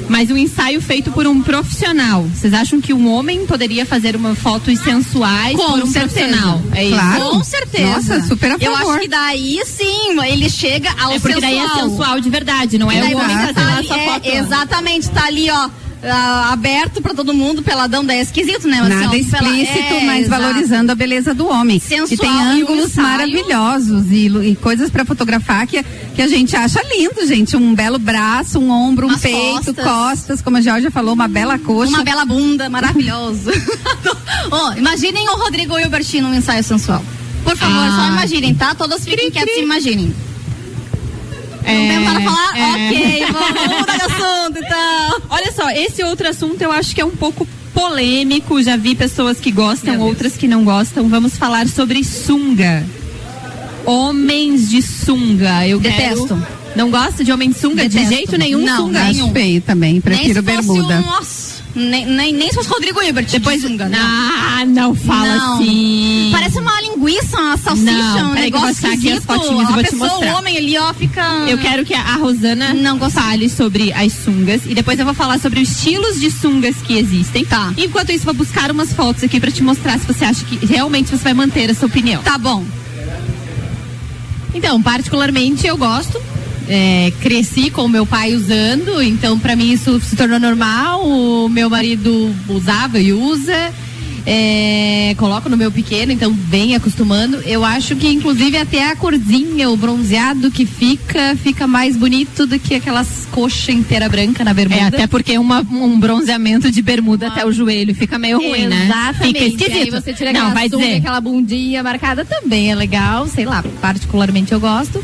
Mas um ensaio feito por um profissional. Vocês acham que um homem poderia fazer uma fotos sensuais Com por um certeza. profissional? É isso? Claro. Com certeza. Nossa, super a Eu favor. acho que daí sim, ele chega ao É porque sensual. daí é sensual de verdade, não é o homem você fazer tá lá sua é, foto. Exatamente, tá ali, ó. Ah, aberto pra todo mundo, peladão, daí é esquisito, né? Assim, Nada pela- explícito, é, mas exato. valorizando a beleza do homem. Sensual e tem e o ângulos ensaio. maravilhosos e, e coisas pra fotografar que, que a gente acha lindo, gente. Um belo braço, um ombro, um peito, costas. costas. como a Georgia falou, uma bela coxa. Uma bela bunda, maravilhoso. (laughs) Ó, imaginem o Rodrigo Hilbert num ensaio sensual. Por favor, Ah. só imaginem, tá? Todas fiquem quietas e imaginem. É, Não tem para falar? é. Ok, vamos, mudar de assunto, então. Olha só, esse outro assunto eu acho que é um pouco polêmico. Já vi pessoas que gostam, outras que não gostam. Vamos falar sobre sunga. Homens de sunga. Eu Detesto. quero- Não gosta de homem de sunga? De Detesto. jeito nenhum, Não, sunga. Feio também, prefiro bermuda. Um, nossa, nem, nem, nem se fosse Rodrigo Hilbert. Depois, de sunga, não. ah, não fala Não. assim. Parece uma linguiça, uma salsicha, Não, um peraí que negócio achar aqui as fotinhas a pessoa, o homem ali, ó, fica... Eu quero que a a Rosana Não fale sobre as sungas e depois eu vou falar sobre os estilos de sungas que existem. Tá. Enquanto isso, vou buscar umas fotos aqui pra te mostrar se você acha que realmente você vai manter essa opinião. Tá bom. Então, particularmente eu gosto. É, cresci com o meu pai usando, então pra mim isso se tornou normal. O meu marido usava e usa. É, coloco no meu pequeno, então bem acostumando. Eu acho que inclusive até a corzinha, o bronzeado que fica, fica mais bonito do que aquelas coxa inteira branca na bermuda. É, até porque uma- um bronzeamento de bermuda até o joelho fica meio ruim, né? Exatamente. Fica esquisito. Aí você tira Não, aquela vai sunga, dizer. aquela bundinha marcada também é legal, sei lá, particularmente eu gosto.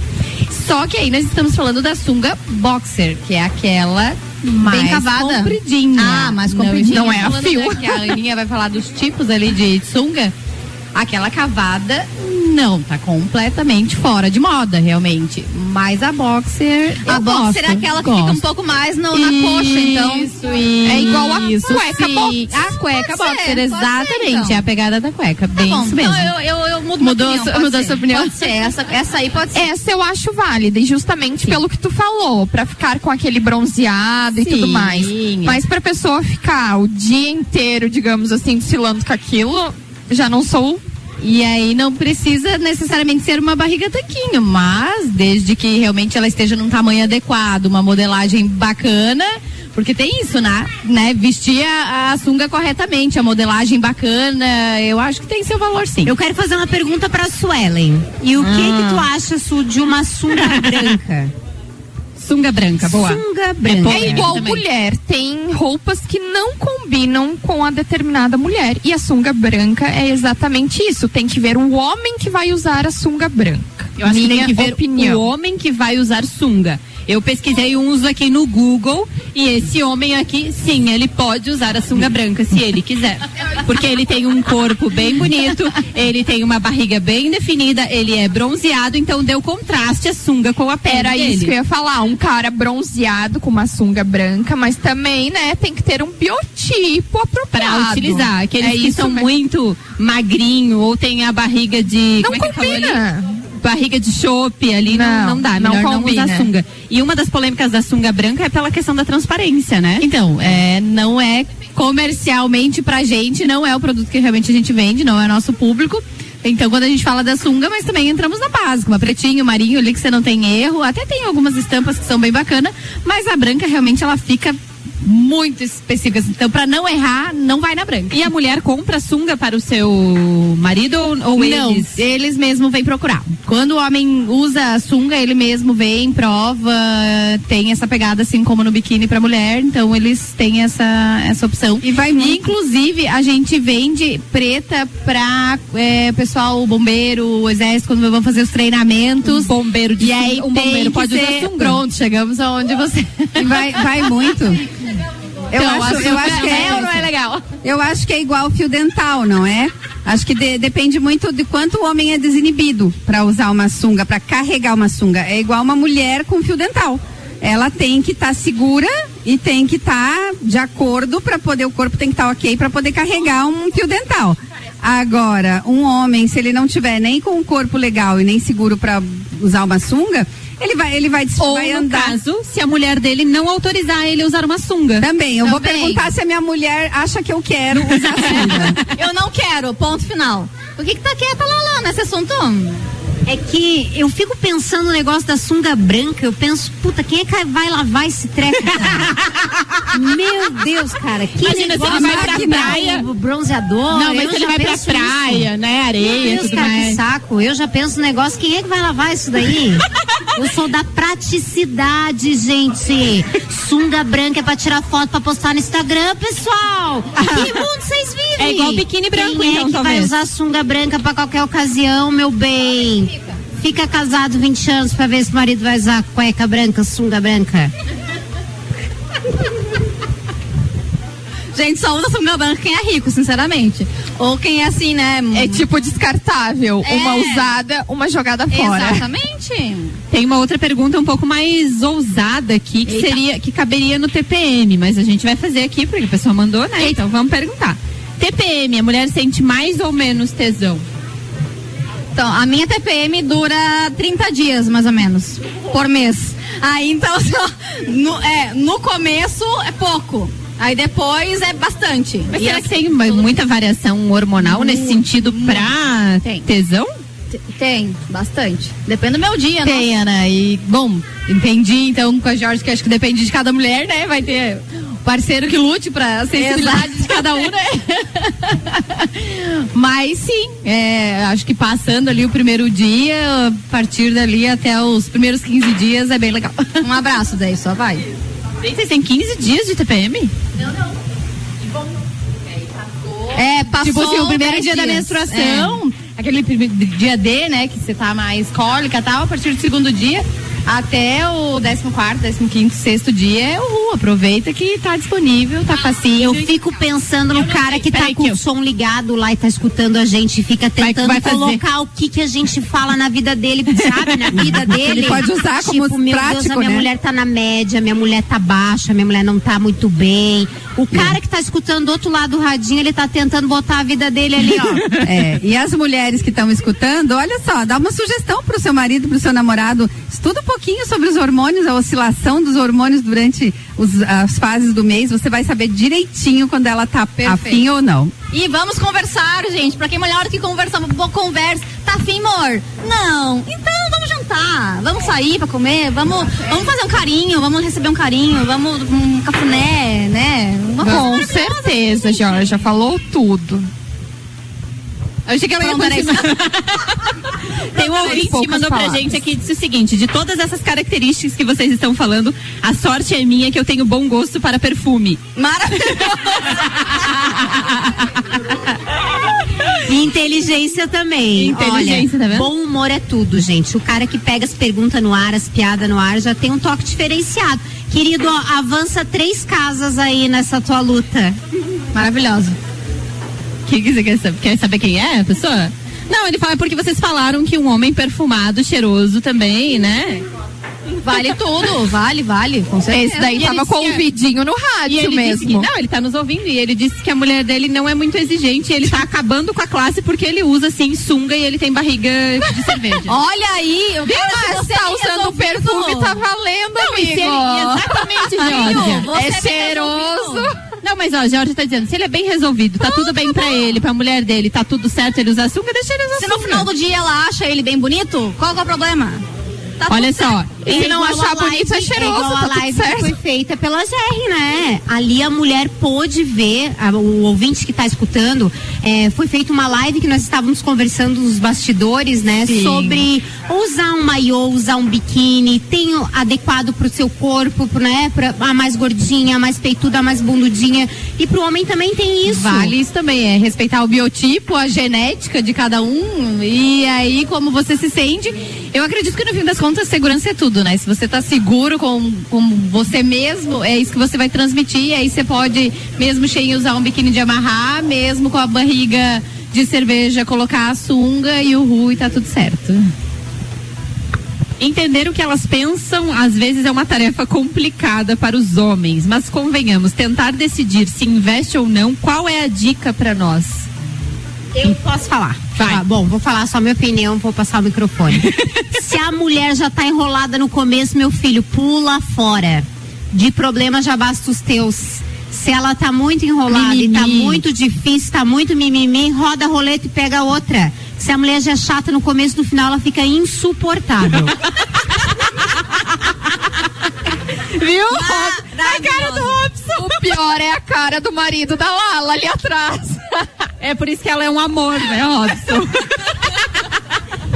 Só que aí nós estamos falando da sunga boxer, que é aquela mais Bem cavada? compridinha. Ah, mais compridinha. Não, Não é a fio. que a Aninha vai falar dos tipos ali de sunga. Aquela cavada não, tá completamente fora de moda, realmente. Mas a boxer. A boxer é gosto, aquela que fica um gosto. pouco mais no- na coxa, então. Isso, É igual a isso, cueca sim. boxer. A cueca Pode ser, boxer, pode exatamente. ser, então. É a pegada da cueca, bem bom, isso mesmo. então eu, eu, eu mudo Mudou opinião, mudou ser. sua opinião? Pode ser, essa, essa aí pode ser. Essa eu acho válida, e justamente pelo que tu falou, pra ficar com aquele bronzeado e tudo Sim. mais. Mas pra pessoa ficar o dia inteiro, digamos assim, desfilando com aquilo, já não sou. E aí não precisa necessariamente ser uma barriga tanquinho, mas desde que realmente ela esteja num tamanho adequado, uma modelagem bacana, porque tem isso, né? né? Vestir a, a sunga corretamente, a modelagem bacana, eu acho que tem seu valor sim. Eu quero fazer uma pergunta pra Suelen. E o que Ah. que tu acha, Su, de uma sunga (laughs) branca? Sunga branca, boa. Sunga branca. É igual mulher, tem roupas que não combinam com a determinada mulher. E a sunga branca é exatamente isso. Tem que ver o homem que vai usar a sunga branca. Eu acho que Minha tem que ver opinião. o homem que vai usar sunga. Eu pesquisei um uso aqui no Google e esse homem aqui, sim, ele pode usar a sunga branca se ele quiser. Porque ele tem um corpo bem bonito, ele tem uma barriga bem definida, ele é bronzeado, então deu contraste a sunga com a pele Era dele. isso que eu ia falar, um cara bronzeado com uma sunga branca, mas também, né, tem que ter um biotipo apropriado. Pra utilizar. Aqueles É que são mesmo. muito magrinho ou tem a barriga de. Não como é Barriga de chope ali, não, Não, não dá. não Melhor não, combina. usar sunga. E uma das polêmicas da sunga branca é pela questão da transparência, né? Então, é, não é comercialmente pra gente, não é o produto que realmente a gente vende, não é nosso público. Então, quando a gente fala da sunga, mas também entramos na básica, uma pretinho, marinho ali que você não tem erro, até tem algumas estampas que são bem bacanas, mas a branca realmente ela fica muito específica. Então, pra não errar, não vai na branca. E a mulher compra sunga para o seu marido ou, ou não, eles? eles mesmo vêm procurar. Quando o homem usa a sunga, ele mesmo vem, prova, tem essa pegada assim como no biquíni pra mulher, então eles têm essa, essa opção. E vai muito. Inclusive, a gente vende preta pra é, pessoal, o bombeiro, o exército, quando vão fazer os treinamentos. Um bombeiro de e aí um bombeiro pode usar sunga? Pronto, chegamos aonde você. E vai, vai muito. (laughs) Eu, Então, acho, a eu acho que é ou não é é. legal? Eu acho que é igual fio dental, não é? Acho que de- depende muito de quanto o homem é desinibido para usar uma sunga, para carregar uma sunga. É igual uma mulher com fio dental. Ela tem que estar segura e tem que estar de acordo para poder o corpo tem que estar ok para poder carregar um fio dental. Agora, um homem, se ele não tiver nem com o corpo legal e nem seguro para usar uma sunga, ele vai ele vai, Ou vai no andar caso, se a mulher dele não autorizar ele a usar uma sunga. também. Eu vou Também. perguntar se a minha mulher acha que eu quero usar (laughs) sunga. Eu não quero, ponto final. Por que que tá quieta, Lala, nesse assunto? É que eu fico pensando no negócio da sunga branca, eu penso, puta, quem é que vai lavar esse treco? cara? Meu Deus, cara, que Imagina, se negócio ele vai pra que dá praia- o bronzeador. Não, mas eu se ele vai pra praia, isso. né, areia Meu Deus, tudo cara, mais. que saco. Eu já penso no negócio, quem é que vai lavar isso daí? Eu sou da praticidade, gente. Sunga branca é pra tirar foto pra postar no Instagram, pessoal. Que (laughs) mundo vocês vivem? É igual biquíni branco, Quem é então, que vai talvez. usar sunga branca pra qualquer ocasião, meu bem? Fica casado 20 anos pra ver se o marido vai usar cueca branca, sunga branca. Gente, só usa sunga branca quem é rico, sinceramente. Ou quem é assim, né? É tipo descartável. É. Uma usada, uma jogada fora. Exatamente. Tem uma outra pergunta um pouco mais ousada aqui, que Eita. seria, que caberia no TPM, mas a gente vai fazer aqui porque a pessoa mandou, né? Então vamos perguntar. TPM, a mulher sente mais ou menos tesão? Então, a minha TPM dura 30 dias, mais ou menos, por mês. Aí, então, (laughs) no, é, no começo é pouco. Aí depois é bastante. Mas E será é- que tem muita variação hormonal nesse sentido pra Tem. tesão? Tem, bastante. Depende do meu dia, né? Tem, Ana. E, bom, entendi então com a Jorge que acho que depende de cada mulher, né? Vai ter parceiro que lute pra sensibilidade de cada um, né? (laughs) Mas sim, é, acho que passando ali o primeiro dia, a partir dali até os primeiros 15 dias é bem legal. Um abraço daí, só vai. Vocês têm 15 dias de TPM? Não, não. É, passou tipo assim, o primeiro dia da menstruação, aquele prime- dia D, né, que você tá mais cólica e tal, a partir do segundo dia até o 14, 15, sexto dia é o RU. Aproveita que tá disponível, tá facinho. Eu fico pensando no cara que tá com o som ligado lá e tá escutando a gente fica tentando vai fazer. colocar o que que a gente fala na vida dele, sabe? Na vida (laughs) dele. Ele pode usar como tipo, meu Deus, prático, a minha né? mulher tá na média, minha mulher tá baixa, minha mulher não tá muito bem. O cara que tá escutando do outro lado do radinho, ele tá tentando botar a vida dele ali, ó. (laughs) É, e as mulheres que estão escutando, olha só, dá uma sugestão pro seu marido, pro seu namorado. Estuda um pouquinho sobre os hormônios, a oscilação dos hormônios durante os- as fases do mês. Você vai saber direitinho quando ela tá afim ou não. E vamos conversar, gente. Pra quem melhor que conversar, uma boa conversa. Tá afim, amor? Não. Então vamos jantar. Vamos sair pra comer. Vamos, vamos fazer um carinho. Vamos receber um carinho. Vamos um cafuné, né? Uma Com certeza, Jorge, já falou tudo. Eu achei que ela ia continuar. Tem um ouvinte que mandou pra gente aqui e disse o seguinte: de todas essas características que vocês estão falando, a sorte é minha que eu tenho bom gosto para perfume. E inteligência também. Inteligência, Olha, tá? Bom humor é tudo, gente. O cara que pega as perguntas no ar, as piadas no ar, já tem um toque diferenciado. Querido, ó, avança três casas aí nessa tua luta. Maravilhosa. O que, que você quer saber? Quer saber quem é a pessoa? Não, ele fala porque vocês falaram que um homem perfumado, cheiroso também, né? Vale tudo, vale, vale, com certeza. Esse daí E tava com um que- vidinho no E rádio mesmo. que, não, ele tá nos ouvindo e ele disse que a mulher dele não é muito exigente, ele tá acabando com a classe porque ele usa assim sunga e ele tem barriga de cerveja. (laughs) Olha aí, Mas você tá usando perfume, tá valendo, Não, e amigo. ele- exatamente, você É cheiroso. Não, mas ó, Jorge tá dizendo, se ele é bem resolvido, tá tudo bem pra ele, pra mulher dele, tá tudo certo, ele usa sunga, deixa ele usar Se no sunga. final do dia ela acha ele bem bonito, qual que é o problema? Tá Olha só, certo. E se não igual achar bonito, é live- cheiroso, igual tá a tudo live certo. que foi feita pela GR, né? Ali a mulher pôde ver, a- o ouvinte que está escutando, é, foi feita uma live que nós estávamos conversando nos bastidores, né? Sim. Sobre usar um maiô, usar um biquíni, tem o adequado pro seu corpo, né? Pra a mais gordinha, a mais peituda, a mais bundudinha. E pro homem também tem isso. Vale isso também, é respeitar o biotipo, a genética de cada um e aí como você se sente. Eu acredito que no fim das contas segurança é tudo, né? Se você tá seguro com, com você mesmo, é isso que você vai transmitir. Aí você pode, mesmo cheio, usar um biquíni de amarrar, mesmo com a barriga de cerveja, colocar a sunga e o ru e tá tudo certo. Entender o que elas pensam, às vezes, é uma tarefa complicada para os homens, mas convenhamos, tentar decidir se investe ou não, qual é a dica para nós? Eu posso falar. Vai. Ah, bom, vou falar só minha opinião, vou passar o microfone. (laughs) Se a mulher já tá enrolada no começo, meu filho, pula fora. De problema já basta os teus. Se ela tá muito enrolada e tá Mimimi. muito difícil, tá muito mimimi, roda a roleta e pega outra. Se a mulher já é chata no começo, no final ela fica insuportável. (laughs) Viu? A cara do Robson. O pior é a cara do marido da Lala ali atrás. É por isso que ela é um amor, né, Robson? (laughs)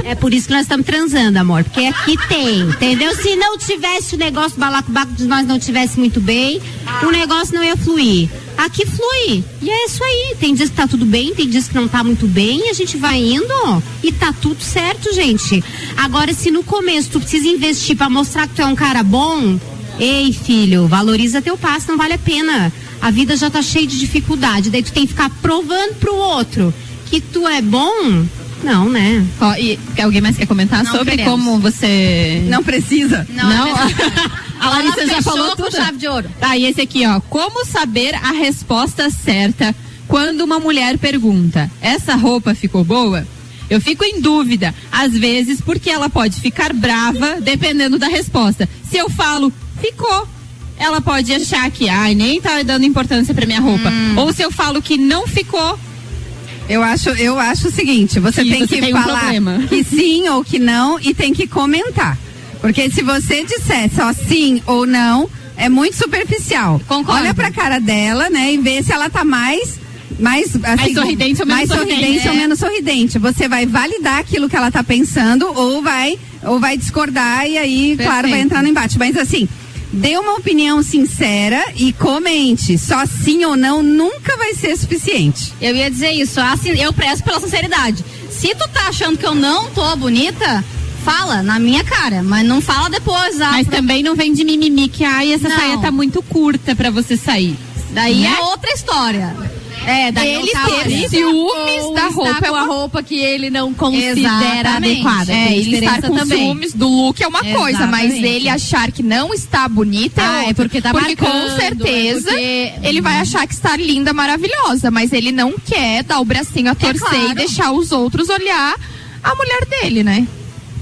É por isso que nós estamos transando, amor. Porque aqui tem, entendeu? Se não tivesse o negócio balacobaco de nós não tivesse muito bem, o negócio não ia fluir. Aqui flui. E é isso aí. Tem dias que tá tudo bem, tem dias que não tá muito bem, a gente vai indo e tá tudo certo, gente. Agora, se no começo tu precisa investir pra mostrar que tu é um cara bom, ei, filho, valoriza teu passo, não vale a pena. A vida já tá cheia de dificuldade. Daí tu tem que ficar provando pro outro que tu é bom. Não, né? Ó, e alguém mais quer comentar Não sobre queremos. como você. Não precisa. Não, Não? (laughs) A Larissa já falou com tudo. chave de ouro. Tá, e esse aqui, ó. Como saber a resposta certa quando uma mulher pergunta: essa roupa ficou boa? Eu fico em dúvida, às vezes, porque ela pode ficar brava dependendo da resposta. Se eu falo, ficou. Ela pode achar que, ai, nem tá dando importância pra minha roupa. Hum. Ou se eu falo que não ficou, Eu acho, eu acho o seguinte, você Que tem você que tem um falar problema. que sim ou que não e tem que comentar. Porque se você disser só sim ou não, é muito superficial. Olha pra cara dela, né, e vê se ela tá mais mais, assim, sorridente ou menos mais sorridente sorridente. ou menos sorridente. Você vai validar aquilo que ela tá pensando ou vai ou vai discordar e aí, claro, vai Perfeito. entrar no embate. Mas assim, dê uma opinião sincera e comente. Só sim ou não nunca vai ser suficiente. Eu ia dizer isso, assim, eu prezo pela sinceridade. Se tu tá achando que eu não tô bonita, fala na minha cara, mas não fala depois. Ah, Mas pro- também não vem de mimimi que, ai, essa Não. saia tá muito curta pra você sair. Daí Né? é outra história. É, daí Ele ter ciúmes da roupa é com a uma- roupa que ele não considera Exatamente. adequada. É, ele estar com também. ciúmes do look é uma coisa, mas Exatamente. ele achar que não está bonita Ah, é é outra. porque tá Porque com marcando, certeza é porque- ele vai achar que está linda, maravilhosa, mas ele não quer dar o bracinho a torcer claro. e deixar os outros olhar a mulher dele, né?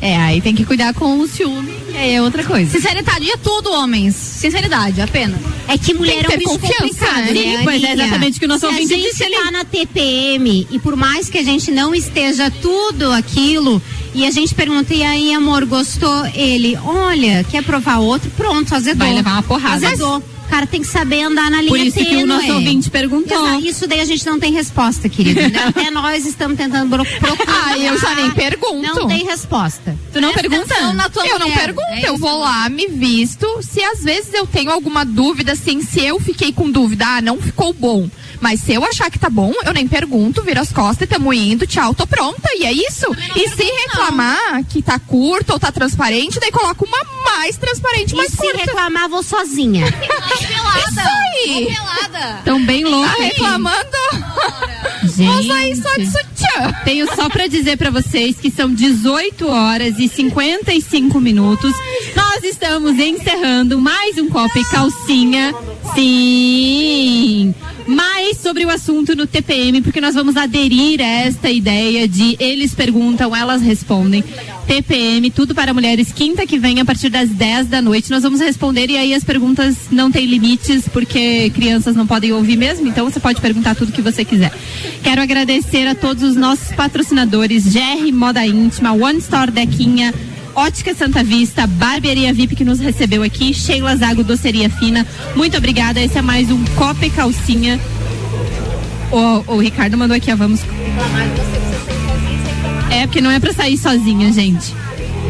É, aí tem que cuidar com o ciúme, que aí é outra coisa. Sinceridade é tudo, homens. Sinceridade, apenas. É que mulher Tem é que um bicho complicado, né? né? Pois é exatamente o que o nosso Se a gente disse ali. tá na TPM e por mais que a gente não esteja tudo aquilo e a gente pergunta, e aí, amor, gostou? Ele, olha, quer provar outro? Pronto, azedou. Vai levar uma porrada. Azedou. Cara, tem que saber andar na linha Por isso que o tênue. nosso ouvinte perguntou. Exato, Isso daí a gente não tem resposta, querido. (laughs) Até nós estamos tentando procurar. Ah, eu já nem pergunto. Não tem resposta. Tu não Presta pergunta? na tua Eu não mulher. pergunto, É eu vou lá, me visto. Se às vezes eu tenho alguma dúvida, assim, se eu fiquei com dúvida, ah, não ficou bom. Mas se eu achar que tá bom, eu nem pergunto, viro as costas e tamo indo, tchau, tô pronta. E é isso. E se reclamar que tá curto ou tá transparente, daí coloca uma mais transparente, E mais se curta. reclamar, vou sozinha. (laughs) Isso aí. Pelada. Tão bem louco. Tá reclamando? Vou sair só de sutiã. Tenho só pra dizer pra vocês que são 18 horas e 55 minutos. Nós estamos encerrando mais um Copa e Calcinha. Sim! Mais sobre o assunto no TPM, porque nós vamos aderir a esta ideia de eles perguntam, elas respondem. TPM, tudo para mulheres, quinta que vem, a partir das 10 da noite. Nós vamos responder e aí as perguntas não têm limites, porque crianças não podem ouvir mesmo, então você pode perguntar tudo que você quiser. Quero agradecer a todos os nossos patrocinadores, GR Moda Íntima, One Store Dequinha, Ótica Santa Vista, Barbearia VIP que nos recebeu aqui, Sheila Zago Doceria Fina. Muito obrigada. Esse é mais um Copa e Calcinha. O, o Ricardo mandou aqui, ó, vamos. É, porque não é pra sair sozinha, gente.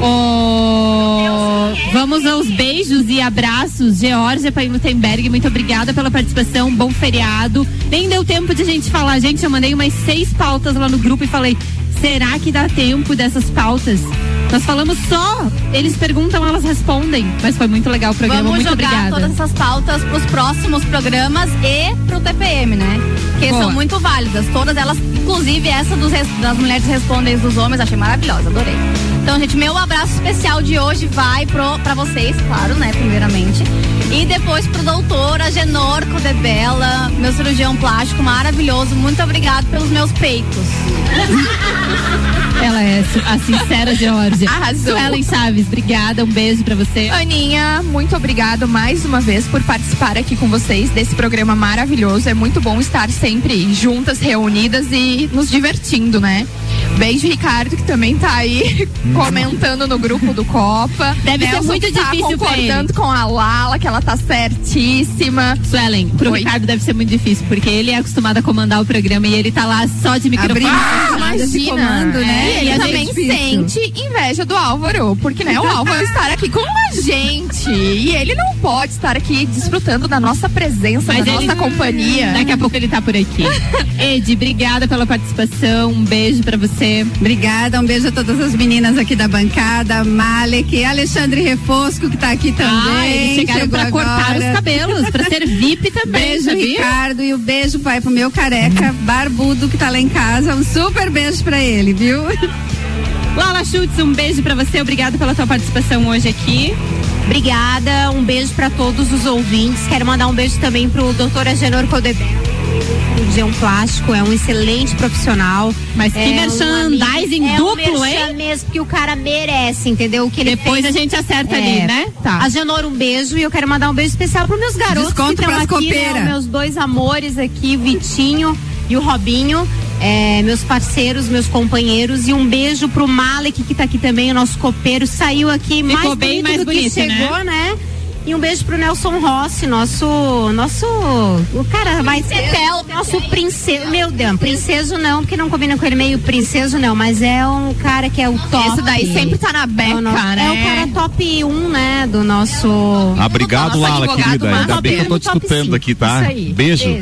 Ô, vamos aos beijos e abraços. Georgia Paimutenberg, muito obrigada pela participação. Bom feriado. Nem deu tempo de a gente falar, gente. Eu mandei umas seis pautas lá no grupo e falei: será que dá tempo dessas pautas? Nós falamos só, eles perguntam, elas respondem. Mas foi muito legal o programa. Vamos muito jogar obrigada. todas essas pautas pros próximos programas e pro TPM, né? Que Boa. são muito válidas. Todas elas, inclusive essa dos, das mulheres respondem dos homens, achei maravilhosa, adorei. Então, gente, meu abraço especial de hoje vai pro, pra vocês, claro, né? Primeiramente. E depois pro doutor Agenor Codebella, meu cirurgião plástico maravilhoso. Muito obrigado pelos meus peitos. (laughs) Ela é a sincera Georgia. Arrasou. Suelen Chaves, obrigada. Um beijo pra você. Aninha, muito obrigado mais uma vez por participar aqui com vocês desse programa maravilhoso. É muito bom estar sempre juntas, reunidas e nos divertindo, né? Beijo, Ricardo, que também tá aí comentando no grupo do Copa. Deve ser Nelson muito que tá difícil ele. concordando com a Lala, que ela tá certíssima. Suelen, pro Oi. Ricardo deve ser muito difícil, porque ele é acostumado a comandar o programa e ele tá lá só de microfone. Fechado. esse comando, né? E ele E a também sente inveja do Álvaro, porque né, o Álvaro estar aqui com a gente. E ele não pode estar aqui desfrutando da nossa presença, Mas da ele- nossa companhia. Daqui a pouco ele tá por aqui. (laughs) Ed, obrigada pela participação. Um beijo pra você. Obrigada, um beijo a todas as meninas aqui da bancada, Malek, Alexandre Refosco que tá aqui também. Ah, eles chegaram chegou pra cortar agora. os cabelos, pra ser VIP também, Beijo, sabia? Ricardo, e o beijo vai pro meu careca barbudo que tá lá em casa. Um super beijo pra ele, viu? Lala Schutz, um beijo pra você. Obrigada pela tua participação hoje aqui. Obrigada, um beijo para todos os ouvintes. Quero mandar um beijo também pro doutor Agenor Codebel. Cirurgião plástico, é um excelente profissional. Mas que é um merchandising amigo- duplo, é um hein? mesmo que o cara merece, entendeu? O que ele Depois fez. a gente acerta É. ali, né? Tá. Agenor, um beijo e eu quero mandar um beijo especial para meus garotos Desconto que estão aqui, né, meus dois amores aqui, o Vitinho e o Robinho. é, meus parceiros, meus companheiros e um beijo pro Malek que tá aqui também, o nosso copeiro, saiu aqui mais bem bonito mais do bonito, que chegou, né? E um beijo pro Nelson Rossi, nosso. Nosso. O cara vai ser pel, nosso princeso. Meu Deus, princeso não, porque não combina com ele meio princeso, não, mas é um cara que é o top. Esse daí sempre tá na beca, é o, no- né? É o cara top 1, né? Do nosso. Ah, obrigado, do nosso Lala, querida. Ainda Marcos bem que eu tô te escutando aqui, tá? Isso aí. Beijo.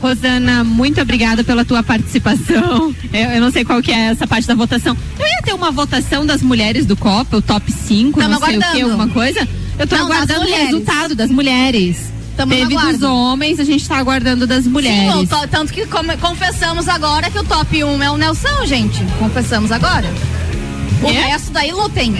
Rosana, muito obrigada pela tua participação. (laughs) Eu, eu não sei qual que é essa parte da votação. Eu ia ter uma votação das mulheres do Copa, o top 5, Tamo não sei o que, aguardando. alguma coisa. Eu tô Não, aguardando o resultado das mulheres. Tamo Teve dos homens, a gente tá aguardando das mulheres. Sim, to- tanto que come- confessamos agora que o top 1 é o Nelson, gente. Confessamos agora. O É? resto daí lutem.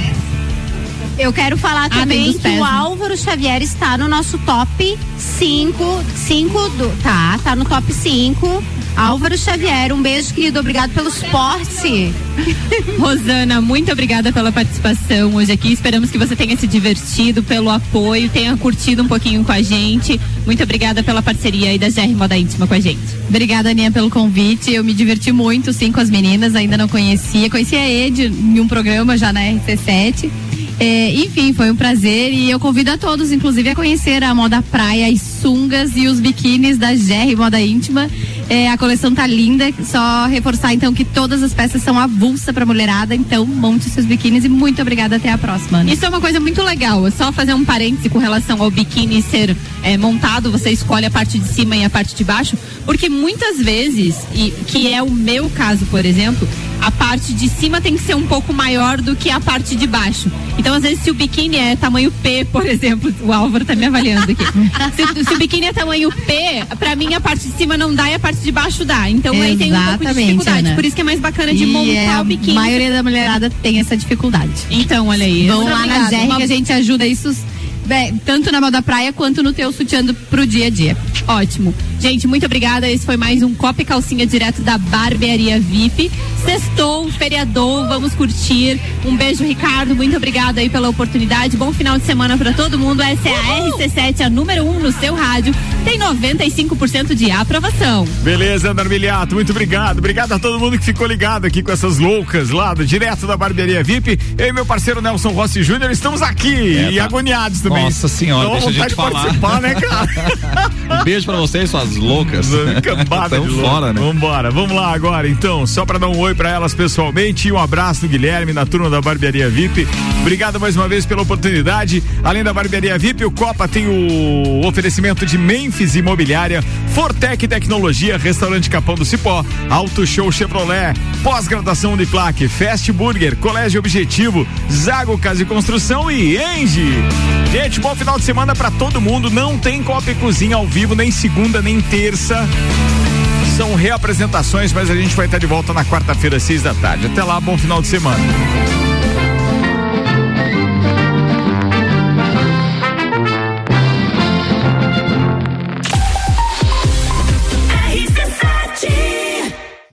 Eu quero falar tem também que pés, o né? Álvaro Xavier está no nosso top 5. 5 do. Tá, tá no top 5. Álvaro Xavier, um beijo, querido. Obrigado pelo suporte. (laughs) Rosana, muito obrigada pela participação hoje aqui. Esperamos que você tenha se divertido, pelo apoio, tenha curtido um pouquinho com a gente. Muito obrigada pela parceria aí da GR Moda Íntima com a gente. Obrigada, Aninha, pelo convite. Eu me diverti muito, sim, com as meninas. Ainda não conhecia. Conhecia a Ed em um programa já na RC7. É, enfim, foi um prazer e eu convido a todos, inclusive, a conhecer a moda praia, as sungas e os biquínis da GR Moda Íntima. É, a coleção tá linda, só reforçar então que todas as peças são avulsa pra mulherada, então monte seus biquínis e muito obrigada, até a próxima. Ana. Isso é uma coisa muito legal. É só fazer um parêntese com relação ao biquíni ser é, montado, você escolhe a parte de cima e a parte de baixo, porque muitas vezes, e que é o meu caso, por exemplo, a parte de cima tem que ser um pouco maior do que a parte de baixo. Então, às vezes, se o biquíni é tamanho P, por exemplo, o Álvaro tá me avaliando aqui. (laughs) se, se o biquíni é tamanho P, pra mim a parte de cima não dá e a parte de baixo dá. Então aí tem um pouco de Exatamente, dificuldade. Ana. Por isso que é mais bacana de E montar é, o biquíni. A maioria da mulherada tem essa dificuldade. Então, olha aí. Vão lá na. GR Uma- que a gente ajuda isso bem, tanto na moda praia quanto no teu sutiã pro dia a dia. Ótimo. Gente, muito obrigada. Esse foi mais um Copa e Calcinha direto da Barbearia VIP. Sextou, feriador, vamos curtir. Um beijo, Ricardo. Muito obrigada aí pela oportunidade. Bom final de semana pra todo mundo. Essa é a RC7, a número 1 um no seu rádio. Tem 95% de aprovação. Beleza, Andar Miliato, muito obrigado. Obrigado a todo mundo que ficou ligado aqui com essas loucas lá do direto da Barbearia VIP. Eu e meu parceiro Nelson Rossi Júnior estamos aqui É, e tá. agoniados também. Nossa senhora, uma deixa a gente vontade de falar. participar, né, cara? (laughs) Um beijo pra vocês, suas loucas. Cambada (laughs) Tão de louco. fora, né? Vambora, vamos lá agora então, só pra dar um oi pra elas pessoalmente e um abraço do Guilherme na turma da Barbearia VIP. Obrigado mais uma vez pela oportunidade. Além da Barbearia VIP, o Copa tem o oferecimento de Memphis Imobiliária, Fortec Tecnologia, Restaurante Capão do Cipó, Auto Show Chevrolet, Pós-graduação Uniplac, Fast Burger, Colégio Objetivo, Zago Casa e Construção e Engie. Gente, bom final de semana pra todo mundo. Não tem Copa e Cozinha ao vivo nem segunda nem terça. São reapresentações, mas a gente vai estar de volta na quarta-feira, seis da tarde. Até lá, bom final de semana.